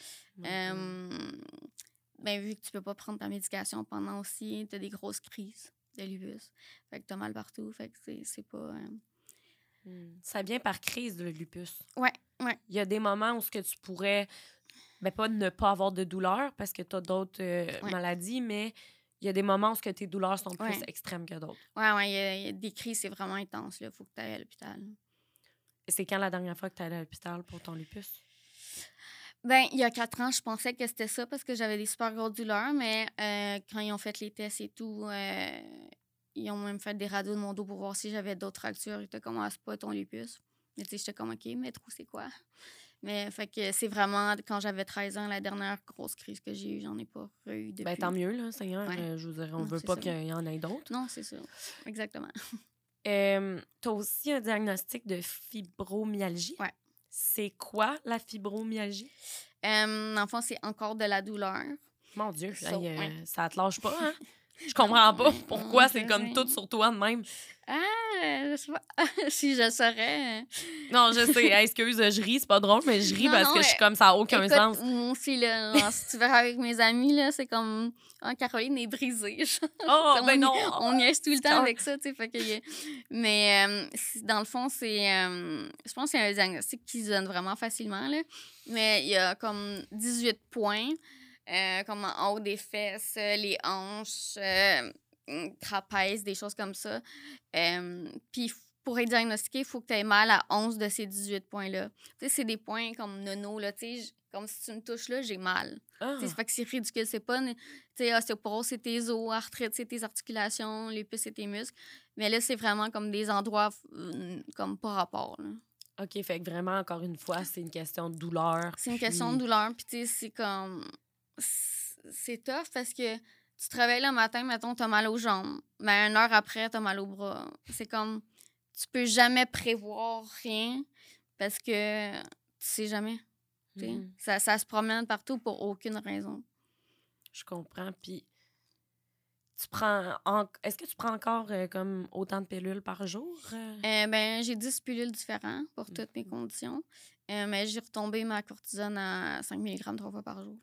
Ben, vu que tu peux pas prendre ta médication pendant aussi, tu as des grosses crises de lupus. Fait que tu as mal partout. Fait que c'est- c'est pas. Mm. Ça vient par crise, le lupus. Ouais, ouais. Il y a des moments où ce que tu pourrais, ben pas ne pas avoir de douleur parce que tu as d'autres euh, Ouais. maladies, mais il y a des moments où ce que tes douleurs sont plus extrêmes que d'autres. Ouais, ouais, il y a- il y, a des crises, c'est vraiment intense. Il faut que tu ailles à l'hôpital. C'est quand la dernière fois que tu allé à l'hôpital pour ton lupus? Ben, il y a quatre ans, je pensais que c'était ça parce que j'avais des super grosses douleurs, mais euh, quand ils ont fait les tests et tout, euh, ils ont même fait des radios de mon dos pour voir si j'avais d'autres fractures. Ils étaient comme, ah, c'est pas ton lupus. Mais tu sais, j'étais comme, OK, mais trop, c'est quoi? Mais fait que c'est vraiment quand j'avais 13 ans, la dernière grosse crise que j'ai eue, j'en ai pas eu depuis. Ben tant mieux, là, Seigneur. Ouais. Euh, je veux dire, on Non, veut pas qu'il y en ait d'autres. Non, c'est ça. Exactement. Euh, tu as aussi un diagnostic de fibromyalgie. Ouais. C'est quoi la fibromyalgie? Euh, en c'est encore de la douleur. Mon Dieu, So, euh, ouais. ça te lâche pas, hein? Je comprends pas pourquoi c'est comme tout sur toi de même. Ah, je sais pas. si je saurais. euh, Non, je sais, hey, excuse, je ris, c'est pas drôle, mais je ris Non, parce non, que je suis comme ça n'a aucun Écoute, sens. Moi aussi, là, si tu verras avec mes amis, là, c'est comme. Ah, Caroline est brisée. genre. Oh, on, ben y- non! on niaise tout le temps avec ça, tu sais. fait que y Mais euh, dans le fond, c'est. euh, je pense que c'est un diagnostic qui se donne vraiment facilement, là. Mais il y a comme 18 points, euh, comme en haut des fesses, euh, les hanches, euh, trapèze, des choses comme ça. Euh, Puis pour être diagnostiqué, il faut que tu aies mal à 11 de ces 18 points-là. Tu sais, c'est des points comme nono, là, tu sais, comme si tu me touches là, j'ai mal. Ah, ça fait que c'est ridicule. C'est pas, tu sais, ostéoporose, c'est tes os, arthrite, c'est tes articulations, lupus, c'est tes muscles. Mais là, c'est vraiment comme des endroits euh, comme pas rapport. là. OK, fait que vraiment, encore une fois, c'est une question de douleur. C'est une question de douleur. Puis, tu sais, c'est comme. C'est- tough parce que tu te réveilles le matin, mettons, t'as mal aux jambes. Mais une heure après, t'as mal aux bras. C'est comme. Tu peux jamais prévoir rien parce que tu sais jamais. Mhm, Ça, ça se promène partout pour aucune raison. je comprends. Puis, tu prends. en- Est-ce que tu prends encore euh, comme autant de pilules par jour? euh? Euh, ben, j'ai 10 pilules différentes pour toutes mes conditions. Euh, mais j'ai retombé ma cortisone à 5 mg trois fois par jour.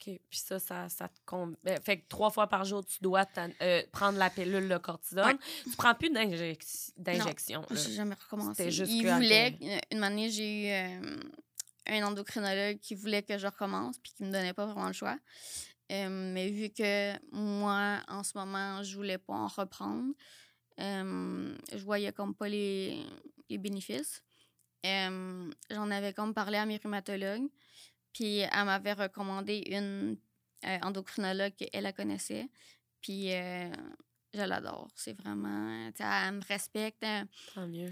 OK. Puis ça, ça, ça te compte. fait que trois fois par jour, tu dois euh, prendre la pilule de cortisone. Ouais. Tu prends plus d'injec- d'injection. là. J'ai jamais recommencé. Juste Il voulait, euh, une année, j'ai eu euh, un endocrinologue qui voulait que je recommence puis qui me donnait pas vraiment le choix. Euh, mais vu que moi, en ce moment, je voulais pas en reprendre, euh, je voyais comme pas les, les bénéfices. Euh, J'en avais comme parlé à mes rhumatologues, puis elle m'avait recommandé une euh, endocrinologue qu'elle la connaissait. Puis euh, je l'adore. C'est vraiment. Elle me respecte. elle- Tant mieux.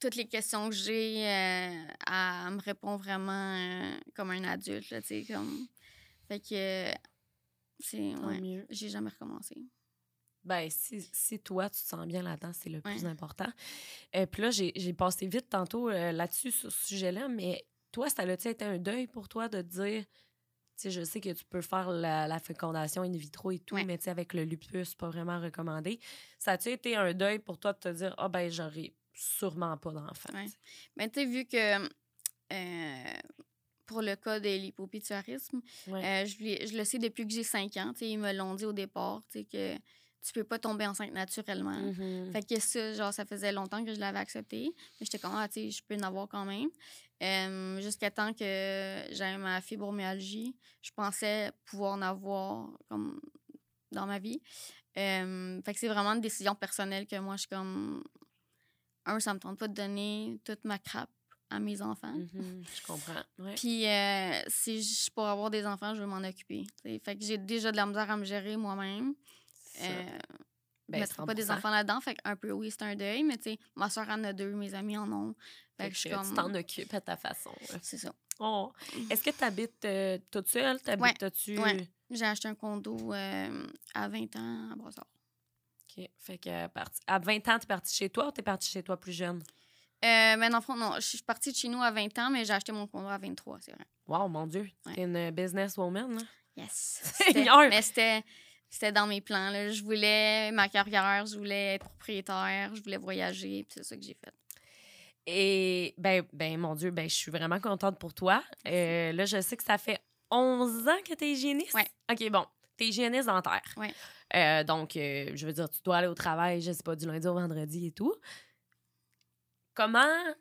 toutes les questions que j'ai, euh, elle me répond vraiment comme un adulte, là, comme... Fait que... c'est... Tant Ouais, mieux. j'ai jamais recommencé. Ben, si, si toi, tu te sens bien là-dedans, c'est le plus important. Euh, Puis là, j'ai j'ai passé vite tantôt euh, là-dessus, sur ce sujet-là, mais toi, ça a-tu été un deuil pour toi de te dire, tu sais, je sais que tu peux faire la, la fécondation in vitro et tout, Ouais. mais tu sais, avec le lupus, pas vraiment recommandé. Ça a-tu été un deuil pour toi de te dire, ah ben, j'aurai sûrement pas d'enfant? Ouais. tu sais? Mais tu sais, vu que euh, pour le cas de l'hypopituarisme, Ouais. euh, je, le sais depuis que j'ai 5 ans. Ils me l'ont dit au départ, tu sais, que tu peux pas tomber enceinte naturellement. Mhm. Fait que ça, genre, ça faisait longtemps que je l'avais accepté. Mais j'étais comme, ah, tu sais, je peux en avoir quand même. Euh, Jusqu'à temps que j'avais ma fibromyalgie, je pensais pouvoir en avoir comme dans ma vie. Euh, fait que c'est vraiment une décision personnelle que moi, je suis comme, un, ça me tente pas de donner toute ma crape à mes enfants. Mhm, Je comprends. Ouais. Puis, euh, si je pour avoir des enfants, je veux m'en occuper. t'sais. Fait que j'ai déjà de la misère à me gérer moi-même. Euh, Ben, mettrai pas des 100%. enfants là-dedans. Fait un peu, oui, c'est un deuil, mais tu sais, ma soeur en a deux, mes amis en ont. Fait Fait que je suis comme. Tu t'en occupes à ta façon. C'est ça. Oh. Est-ce que tu habites toute seule? Ouais, T'habites-tu... ouais. J'ai acheté un condo euh, à 20 ans à Brossard. OK. Fait que à parti- à 20 ans, t'es parti chez toi ou t'es parti chez toi plus jeune? Euh, mais dans le fond, non, je suis partie de chez nous à 20 ans, mais j'ai acheté mon condo à 23, c'est vrai. Wow, mon Dieu. Ouais. T'es une businesswoman, là. Yes. Mais c'était. C'était dans mes plans. Là. Je voulais ma carrière, je voulais être propriétaire, je voulais voyager, puis c'est ça que j'ai fait. Et, ben, ben, mon Dieu, ben, je suis vraiment contente pour toi. Euh, là, je sais que ça fait 11 ans que t'es hygiéniste? Ouais. OK, bon. T'es hygiéniste dentaire. Ouais. Euh, donc, euh, je veux dire, tu dois aller au travail, je sais pas, du lundi au vendredi et tout. Comment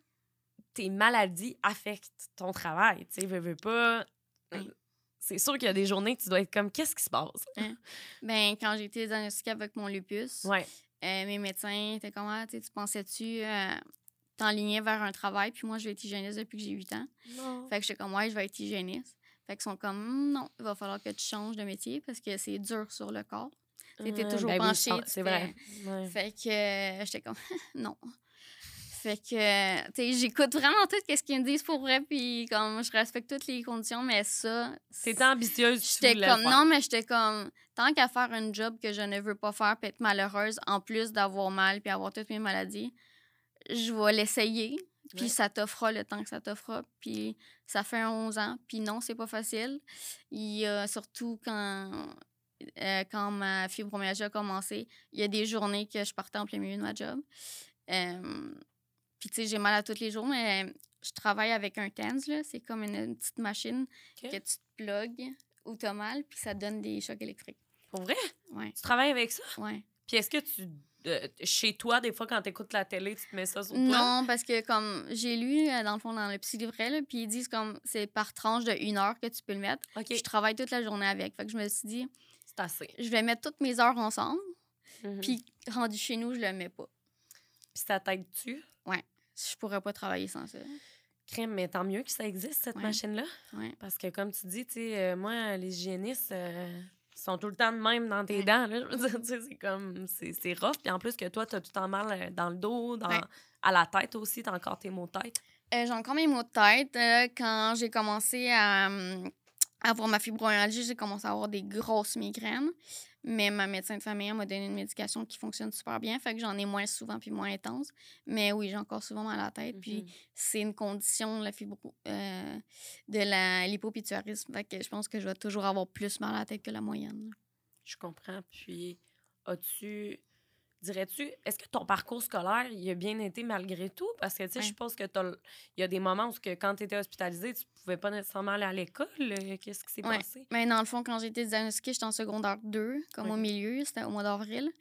tes maladies affectent ton travail? Tu sais, veux, veux pas. C'est sûr qu'il y a des journées que tu dois être comme, qu'est-ce qui se passe? Ben, quand j'ai été diagnostiquée avec mon lupus, Ouais. euh, mes médecins étaient comme, ah, tu sais, tu pensais-tu euh, t'enligner vers un travail? Puis moi, je vais être hygiéniste depuis que j'ai 8 ans. Non. Fait que j'étais comme, ouais, je vais être hygiéniste. Fait qu'ils sont comme, Hum, non, il va falloir que tu changes de métier parce que c'est dur sur le corps. T'étais toujours ben oui, tu C'est vrai. Ouais. Fait que euh, j'étais comme, non. Fait que, tu sais, j'écoute vraiment tout ce qu'ils me disent pour vrai, puis comme je respecte toutes les conditions, mais ça. T'étais ambitieuse. J'étais comme, faire. non, mais j'étais comme, tant qu'à faire un job que je ne veux pas faire, puis être malheureuse, en plus d'avoir mal, puis avoir toutes mes maladies, je vais l'essayer, puis Ouais. ça t'offrira le temps que ça t'offrira, puis ça fait 11 ans, puis non, c'est pas facile. Il y a surtout quand, euh, quand ma fibromyalgie a commencé, il y a des journées que je partais en plein milieu de ma job. Euh, puis, tu sais, j'ai mal à tous les jours, mais je travaille avec un TENS, là. C'est comme une, une petite machine que tu te plugues où t'as mal, puis ça donne des chocs électriques. Pour vrai? Ouais, Tu travailles avec ça? ouais. Puis est-ce que tu. euh, chez toi, des fois, quand tu écoutes la télé, tu te mets ça sur toi? Non, parce que comme j'ai lu, euh, dans le fond, dans le petit livret, puis ils disent comme c'est par tranche de une heure que tu peux le mettre. Je travaille toute la journée avec. Fait que je me suis dit, C'est assez. je vais mettre toutes mes heures ensemble, Mhm. puis rendu chez nous, je le mets pas. Puis ça t'aide-tu? Je pourrais pas travailler sans ça. Crème, mais tant mieux que ça existe, cette Ouais. machine-là. Ouais. Parce que, comme tu dis, tu euh, moi, les hygiénistes euh, sont tout le temps de même dans tes dents. Là. Je veux dire, tu sais, c'est comme. C'est rough. Puis en plus, que toi, tu as tout le temps mal euh, dans le dos, dans, à la tête aussi. Tu as encore tes maux de tête. Euh, j'ai encore mes maux de tête. Quand j'ai commencé à, hum, avoir ma fibromyalgie, j'ai commencé à avoir des grosses migraines. Mais ma médecin de famille m'a donné une médication qui fonctionne super bien. Fait que j'en ai moins souvent puis moins intense. Mais oui, j'ai encore souvent mal à la tête. Puis Mhm. c'est une condition, la fibro, euh, de la l'hypopituarisme. Fait que je pense que je vais toujours avoir plus mal à la tête que la moyenne. Je comprends. Puis, as-tu. Dirais-tu, est-ce que ton parcours scolaire, il a bien été malgré tout? Parce que, tu sais, je suppose que il y a des moments où, que quand tu étais hospitalisé, tu pouvais pas nécessairement aller à l'école. Euh, Qu'est-ce qui s'est Ouais. passé? Mais dans le fond, quand j'ai été diagnostiquée, j'étais en secondaire 2, comme au milieu, c'était au mois d'avril.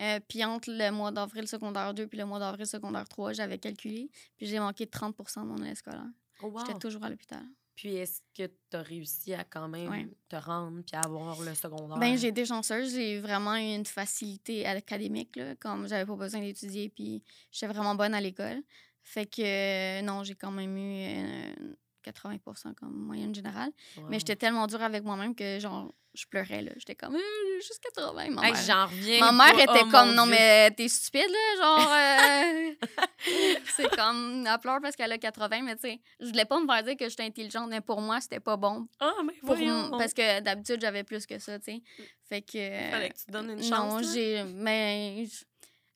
Euh, puis entre le mois d'avril secondaire 2 puis le mois d'avril secondaire 3, j'avais calculé. Puis j'ai manqué 30% de mon année scolaire. Oh, wow. J'étais toujours à l'hôpital. Puis est-ce que tu as réussi à quand même Ouais. te rendre puis avoir le secondaire? Ben, j'ai été chanceuse. J'ai vraiment eu une facilité académique, là, comme j'avais pas besoin d'étudier, puis j'étais vraiment bonne à l'école. Fait que euh, non, j'ai quand même eu euh, 80% comme moyenne générale. Wow. Mais j'étais tellement dure avec moi-même que, genre, je pleurais, là. J'étais comme, Euh, juste 80. Ma Hey, mère, j'en reviens. ma mère était Oh, comme, non, Dieu. mais t'es stupide, là. Genre, euh, c'est comme, elle pleure parce qu'elle a 80, mais tu sais, je voulais pas me faire dire que j'étais intelligente, mais pour moi, c'était pas bon. Ah, mais Pour voyons. parce que d'habitude, j'avais plus que ça, tu sais. Fait que. Fallait que tu donnes une non, chance. là. j'ai. Mais j-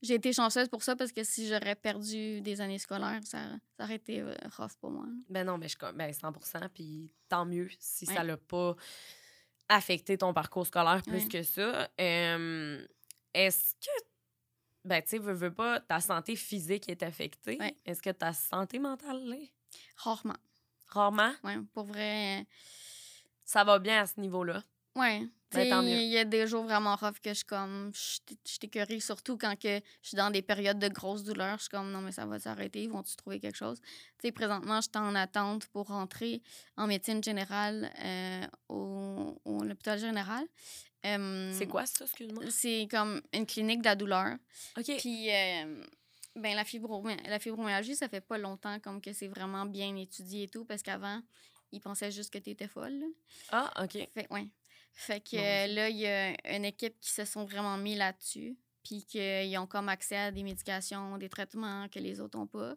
j'ai été chanceuse pour ça parce que si j'aurais perdu des années scolaires, ça, ça aurait été euh, rough pour moi. Ben non, mais je ben 100 puis tant mieux si Ouais. ça l'a pas affecté ton parcours scolaire plus Ouais. que ça. Euh, Est-ce que, ben tu sais, veux, veux pas, ta santé physique est affectée? Ouais. Est-ce que ta santé mentale l'est? Rarement. Rarement? Ouais, pour vrai. euh, Ça va bien à ce niveau-là? Ouais. Ben, il y a des jours vraiment rough que je suis comme. Je t'écœurie, surtout quand que je suis dans des périodes de grosses douleurs. Je suis comme, non, mais ça va s'arrêter. Vont-tu trouver quelque chose? Tu sais, présentement, je suis en attente pour rentrer en médecine générale euh, au, au l'hôpital général. Euh, C'est quoi ça, excuse-moi? C'est comme une clinique de la douleur. OK. Puis, euh, ben, la, fibromyalgie, la fibromyalgie, ça fait pas longtemps comme que c'est vraiment bien étudié et tout, parce qu'avant, ils pensaient juste que tu étais folle. là. Ah, OK. Fait, ouais. Fait que là, il y a une équipe qui se sont vraiment mis là-dessus, puis qu'ils ont comme accès à des médications, des traitements que les autres n'ont pas.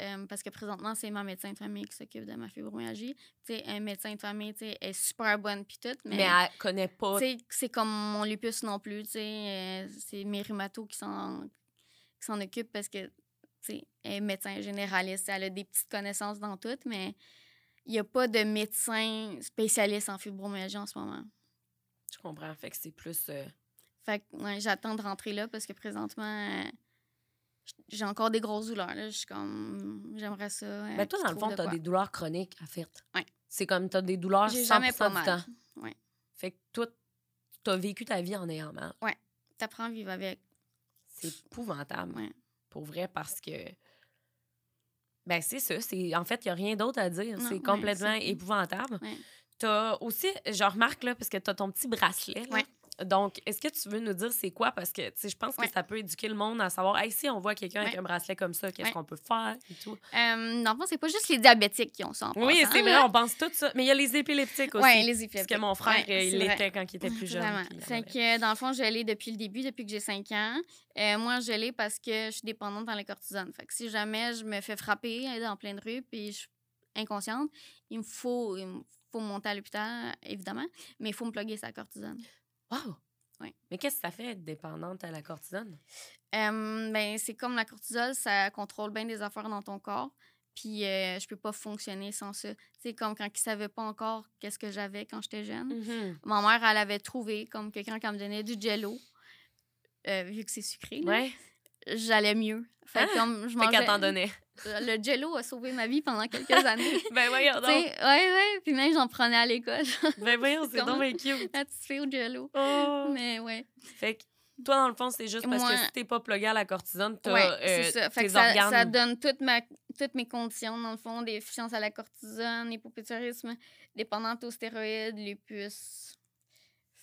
Euh, parce que présentement, c'est ma médecin de famille qui s'occupe de ma fibromyalgie. Tu sais, un médecin de famille, tu sais, est super bonne puis tout, Mais, mais... elle connaît pas. C'est comme mon lupus non plus, euh, c'est mes rhumatos qui s'en, occupent parce que, elle est médecin généraliste. Elle a des petites connaissances dans tout, mais il n'y a pas de médecin spécialiste en fibromyalgie en ce moment. Je comprends? Fait que c'est plus. euh, Fait que, ouais, j'attends de rentrer là parce que présentement, euh, j'ai encore des grosses douleurs, là. Je suis comme, j'aimerais ça. euh, Ben toi, dans le fond, de t'as quoi. des douleurs chroniques, à fait. Ouais. C'est comme t'as des douleurs J'ai 100% jamais pas du mal. temps. Ouais. Fait que toi, t'as vécu ta vie en ayant mal. T'apprends à vivre avec. C'est épouvantable. Ouais. Pour vrai, parce que. Ben, c'est ça. C'est... En fait, il n'y a rien d'autre à dire. Non, c'est ouais, complètement c'est- épouvantable. Ouais. T'as aussi, je remarque, là, parce que t'as ton petit bracelet. là. Ouais. Donc, est-ce que tu veux nous dire c'est quoi? Parce que, tu sais, je pense que ça peut éduquer le monde à savoir, hey, si on voit quelqu'un avec un bracelet comme ça, qu'est-ce Ouais. qu'on peut faire et tout? Euh, dans le fond, c'est pas juste les diabétiques qui ont ça en Oui, c'est vrai, on pense tout ça. Mais il y a les épileptiques aussi. Ouais, les Parce épileptiques. que mon frère, il l'était quand il était plus jeune. Puis Fait que, dans le fond, je l'ai depuis le début, depuis que j'ai 5 ans. Euh, moi, je l'ai parce que je suis dépendante dans les cortisones. Fait que si jamais je me fais frapper en pleine rue puis je suis inconsciente, il me faut, il me faut monter à l'hôpital, évidemment, mais il faut me plugger sa cortisone. Wow! Ouais. Mais qu'est-ce que ça fait être dépendante à la cortisone? Euh, ben, c'est comme la cortisol, ça contrôle bien des affaires dans ton corps. Puis euh, je peux pas fonctionner sans ça. Tu sais, comme quand ils savaient pas encore qu'est-ce que j'avais quand j'étais jeune. Mhm. Ma mère, elle avait trouvé comme quelqu'un qui me donnait du jello, euh, vu que c'est sucré. Ouais. J'allais mieux. Fait que Ah! comme je mangeais... t'en donnait. Le jello a sauvé ma vie pendant quelques années. ben voyons donc. ouais, ouais. Puis même, j'en prenais à l'école. Ben voyons, c'est donc cute. fille au jello. Oh! Mais ouais. Fait que toi, dans le fond, c'est juste parce Moi- que si t'es pas plugué à la cortisone, t'as Ouais, euh, ça. Fait tes que ça, donne toute ma, toutes mes conditions, dans le fond, déficience à la cortisone, hypopiturisme, dépendante aux stéroïdes, lupus.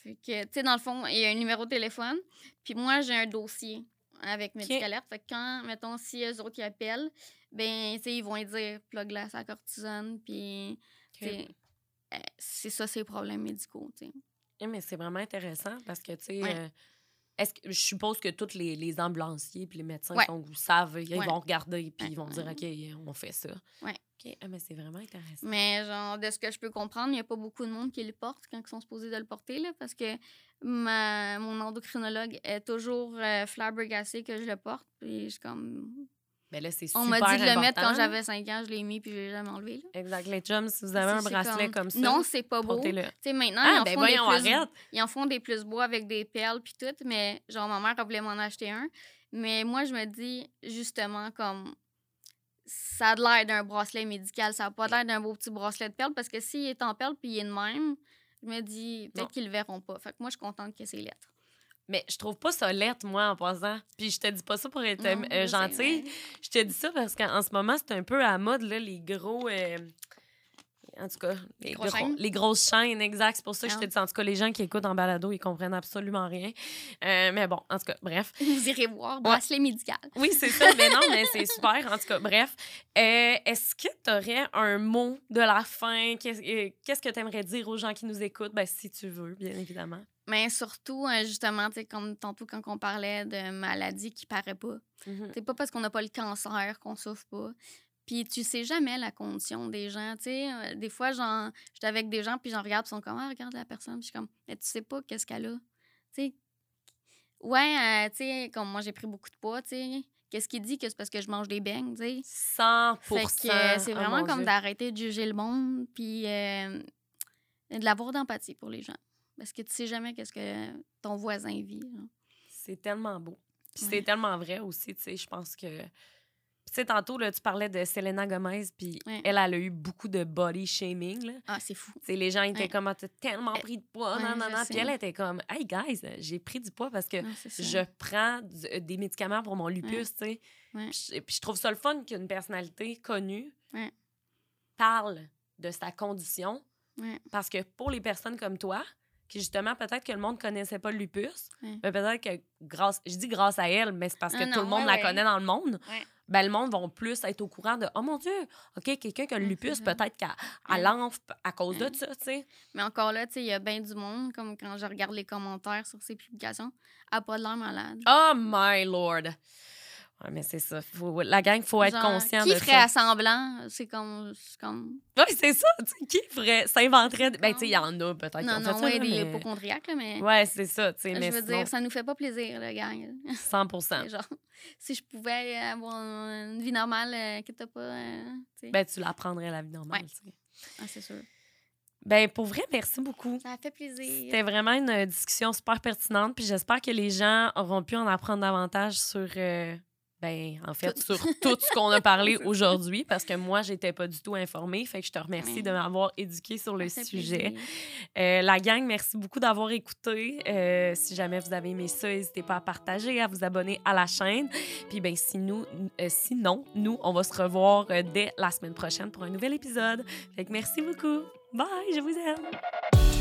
Fait que, tu sais, dans le fond, il y a un numéro de téléphone. Puis moi, j'ai un dossier avec Medicalert. Fait que quand, mettons, si eux autres qui appellent, ben, tu sais, ils vont dire plug la sa cortisone, puis, sais, euh, c'est ça, ses problèmes médicaux, tu sais. Eh, mais c'est vraiment intéressant parce que, tu sais, Ouais. euh, est-ce que je suppose que tous les, les ambulanciers puis les médecins Ouais. sont, savent, ils Ouais. vont regarder puis ils vont dire. OK, on fait ça. Ouais. OK, ah, mais c'est vraiment intéressant. Mais genre, de ce que je peux comprendre, il n'y a pas beaucoup de monde qui le porte quand ils sont supposés de le porter, là, parce que ma, mon endocrinologue est toujours euh, flabbergassée que je le porte. Puis je suis comme... Mais là, c'est super On m'a dit de le mettre quand j'avais 5 ans, je l'ai mis, puis je l'ai jamais enlevé. Là. Exact. Les chums, si vous avez un bracelet comme, ça, Non, c'est pas beau. Tu portez-le. sais, maintenant, Ah, ils, en ben font des plus, ils en font des plus beaux avec des perles puis tout, mais genre, ma mère, elle voulait m'en acheter un. Mais moi, je me dis, justement, comme ça a l'air d'un bracelet médical, ça n'a pas l'air d'un beau petit bracelet de perles, parce que s'il est en perles puis il est de même, je me dis, peut-être qu'ils le verront pas. Fait que moi, je suis contente que c'est lettres. Mais je trouve pas ça lettre, moi, en passant. Puis je te dis pas ça pour être Non, euh, gentille. ouais. Je te dis ça parce qu'en en ce moment, c'est un peu à la mode, là, les gros. euh, en tout cas, les, grosses gros- chaînes? les grosses chaînes, exact. C'est pour ça que je te Ah. dis, en tout cas, les gens qui écoutent en balado, ils comprennent absolument rien. Euh, mais bon, en tout cas, bref. Vous irez voir bracelet médical. Oui, c'est ça. Mais non, mais c'est super. En tout cas, bref. Euh, Est-ce que tu aurais un mot de la fin? Qu'est-ce qu'est-ce que tu aimerais dire aux gens qui nous écoutent? Ben, si tu veux, bien évidemment. Mais surtout, euh, justement, comme tantôt quand on parlait de maladie qui paraît pas. Mhm. C'est pas parce qu'on n'a pas le cancer qu'on souffre pas. Puis tu sais jamais la condition des gens. Tu sais, euh, des fois, j'en- j'étais avec des gens, puis j'en regarde, puis ils sont comme, ah, regarde la personne. Puis je suis comme, mais tu sais pas qu'est-ce qu'elle a? Tu sais, ouais, euh, tu sais, comme moi, j'ai pris beaucoup de poids, tu sais. Qu'est-ce qu'il dit que c'est parce que je mange des beignes, tu sais? 100 Fait que euh, c'est Oh vraiment comme Dieu. d'arrêter de juger le monde, puis euh, de l'avoir d'empathie pour les gens. Parce que tu sais jamais qu'est-ce que ton voisin vit. C'est tellement beau. Puis Ouais. c'est tellement vrai aussi, tu sais, je pense que... Tu sais, tantôt, là, tu parlais de Selena Gomez, puis Ouais. elle, elle a eu beaucoup de body shaming, là. Ah, c'est fou. Les gens étaient Ouais. comme, Ah, t'as tellement pris de poids, non, non. Puis elle était comme, hey, guys, j'ai pris du poids parce que Non, ça. je prends du- euh, des médicaments pour mon lupus, tu sais. Puis je- trouve ça le fun qu'une personnalité connue parle de sa condition. Parce que pour les personnes comme toi, qui justement, peut-être que le monde connaissait pas le lupus, Ouais. mais peut-être que grâce, je dis grâce à elle, mais c'est parce que Ah tout non, le monde ouais, la ouais. connaît dans le monde, ben le monde va plus être au courant de, oh mon Dieu, OK, quelqu'un qui a le lupus, peut-être qu'elle l'enfle à cause de ça, tu sais. Mais encore là, tu sais, il y a bien du monde, comme quand je regarde les commentaires sur ces publications, elle a pas de l'air malade. Oh my lord! Ouais, mais c'est ça. Faut- la gang, il faut être Genre, conscient qui de ferait ça. semblant? C'est comme, c'est comme... Oui, c'est ça. Qui ferait, s'inventerait. Ben, tu sais, il y en a peut-être. qui Non, non, ouais, des mais- hypochondriaques, là, mais... Ouais, c'est ça, je mais veux sinon, dire, ça nous fait pas plaisir, le gang. 100 C'est genre, si je pouvais avoir une vie normale, euh, que t'as pas... euh. Ben, tu l'apprendrais la vie normale, Ouais. Ah, c'est sûr. Ben, pour vrai, merci beaucoup. Ça a fait plaisir. C'était vraiment une discussion super pertinente, puis j'espère que les gens auront pu en apprendre davantage sur, euh, ben, en fait, Tout. sur tout ce qu'on a parlé aujourd'hui, parce que moi, j'étais pas du tout informée, fait que je te remercie Ouais. de m'avoir éduquée sur le sujet. Euh, la gang, merci beaucoup d'avoir écouté. Euh, si jamais vous avez aimé ça, n'hésitez pas à partager, à vous abonner à la chaîne. Puis ben, si nous, euh, sinon, nous, on va se revoir dès la semaine prochaine pour un nouvel épisode. Fait que merci beaucoup. Bye, je vous aime.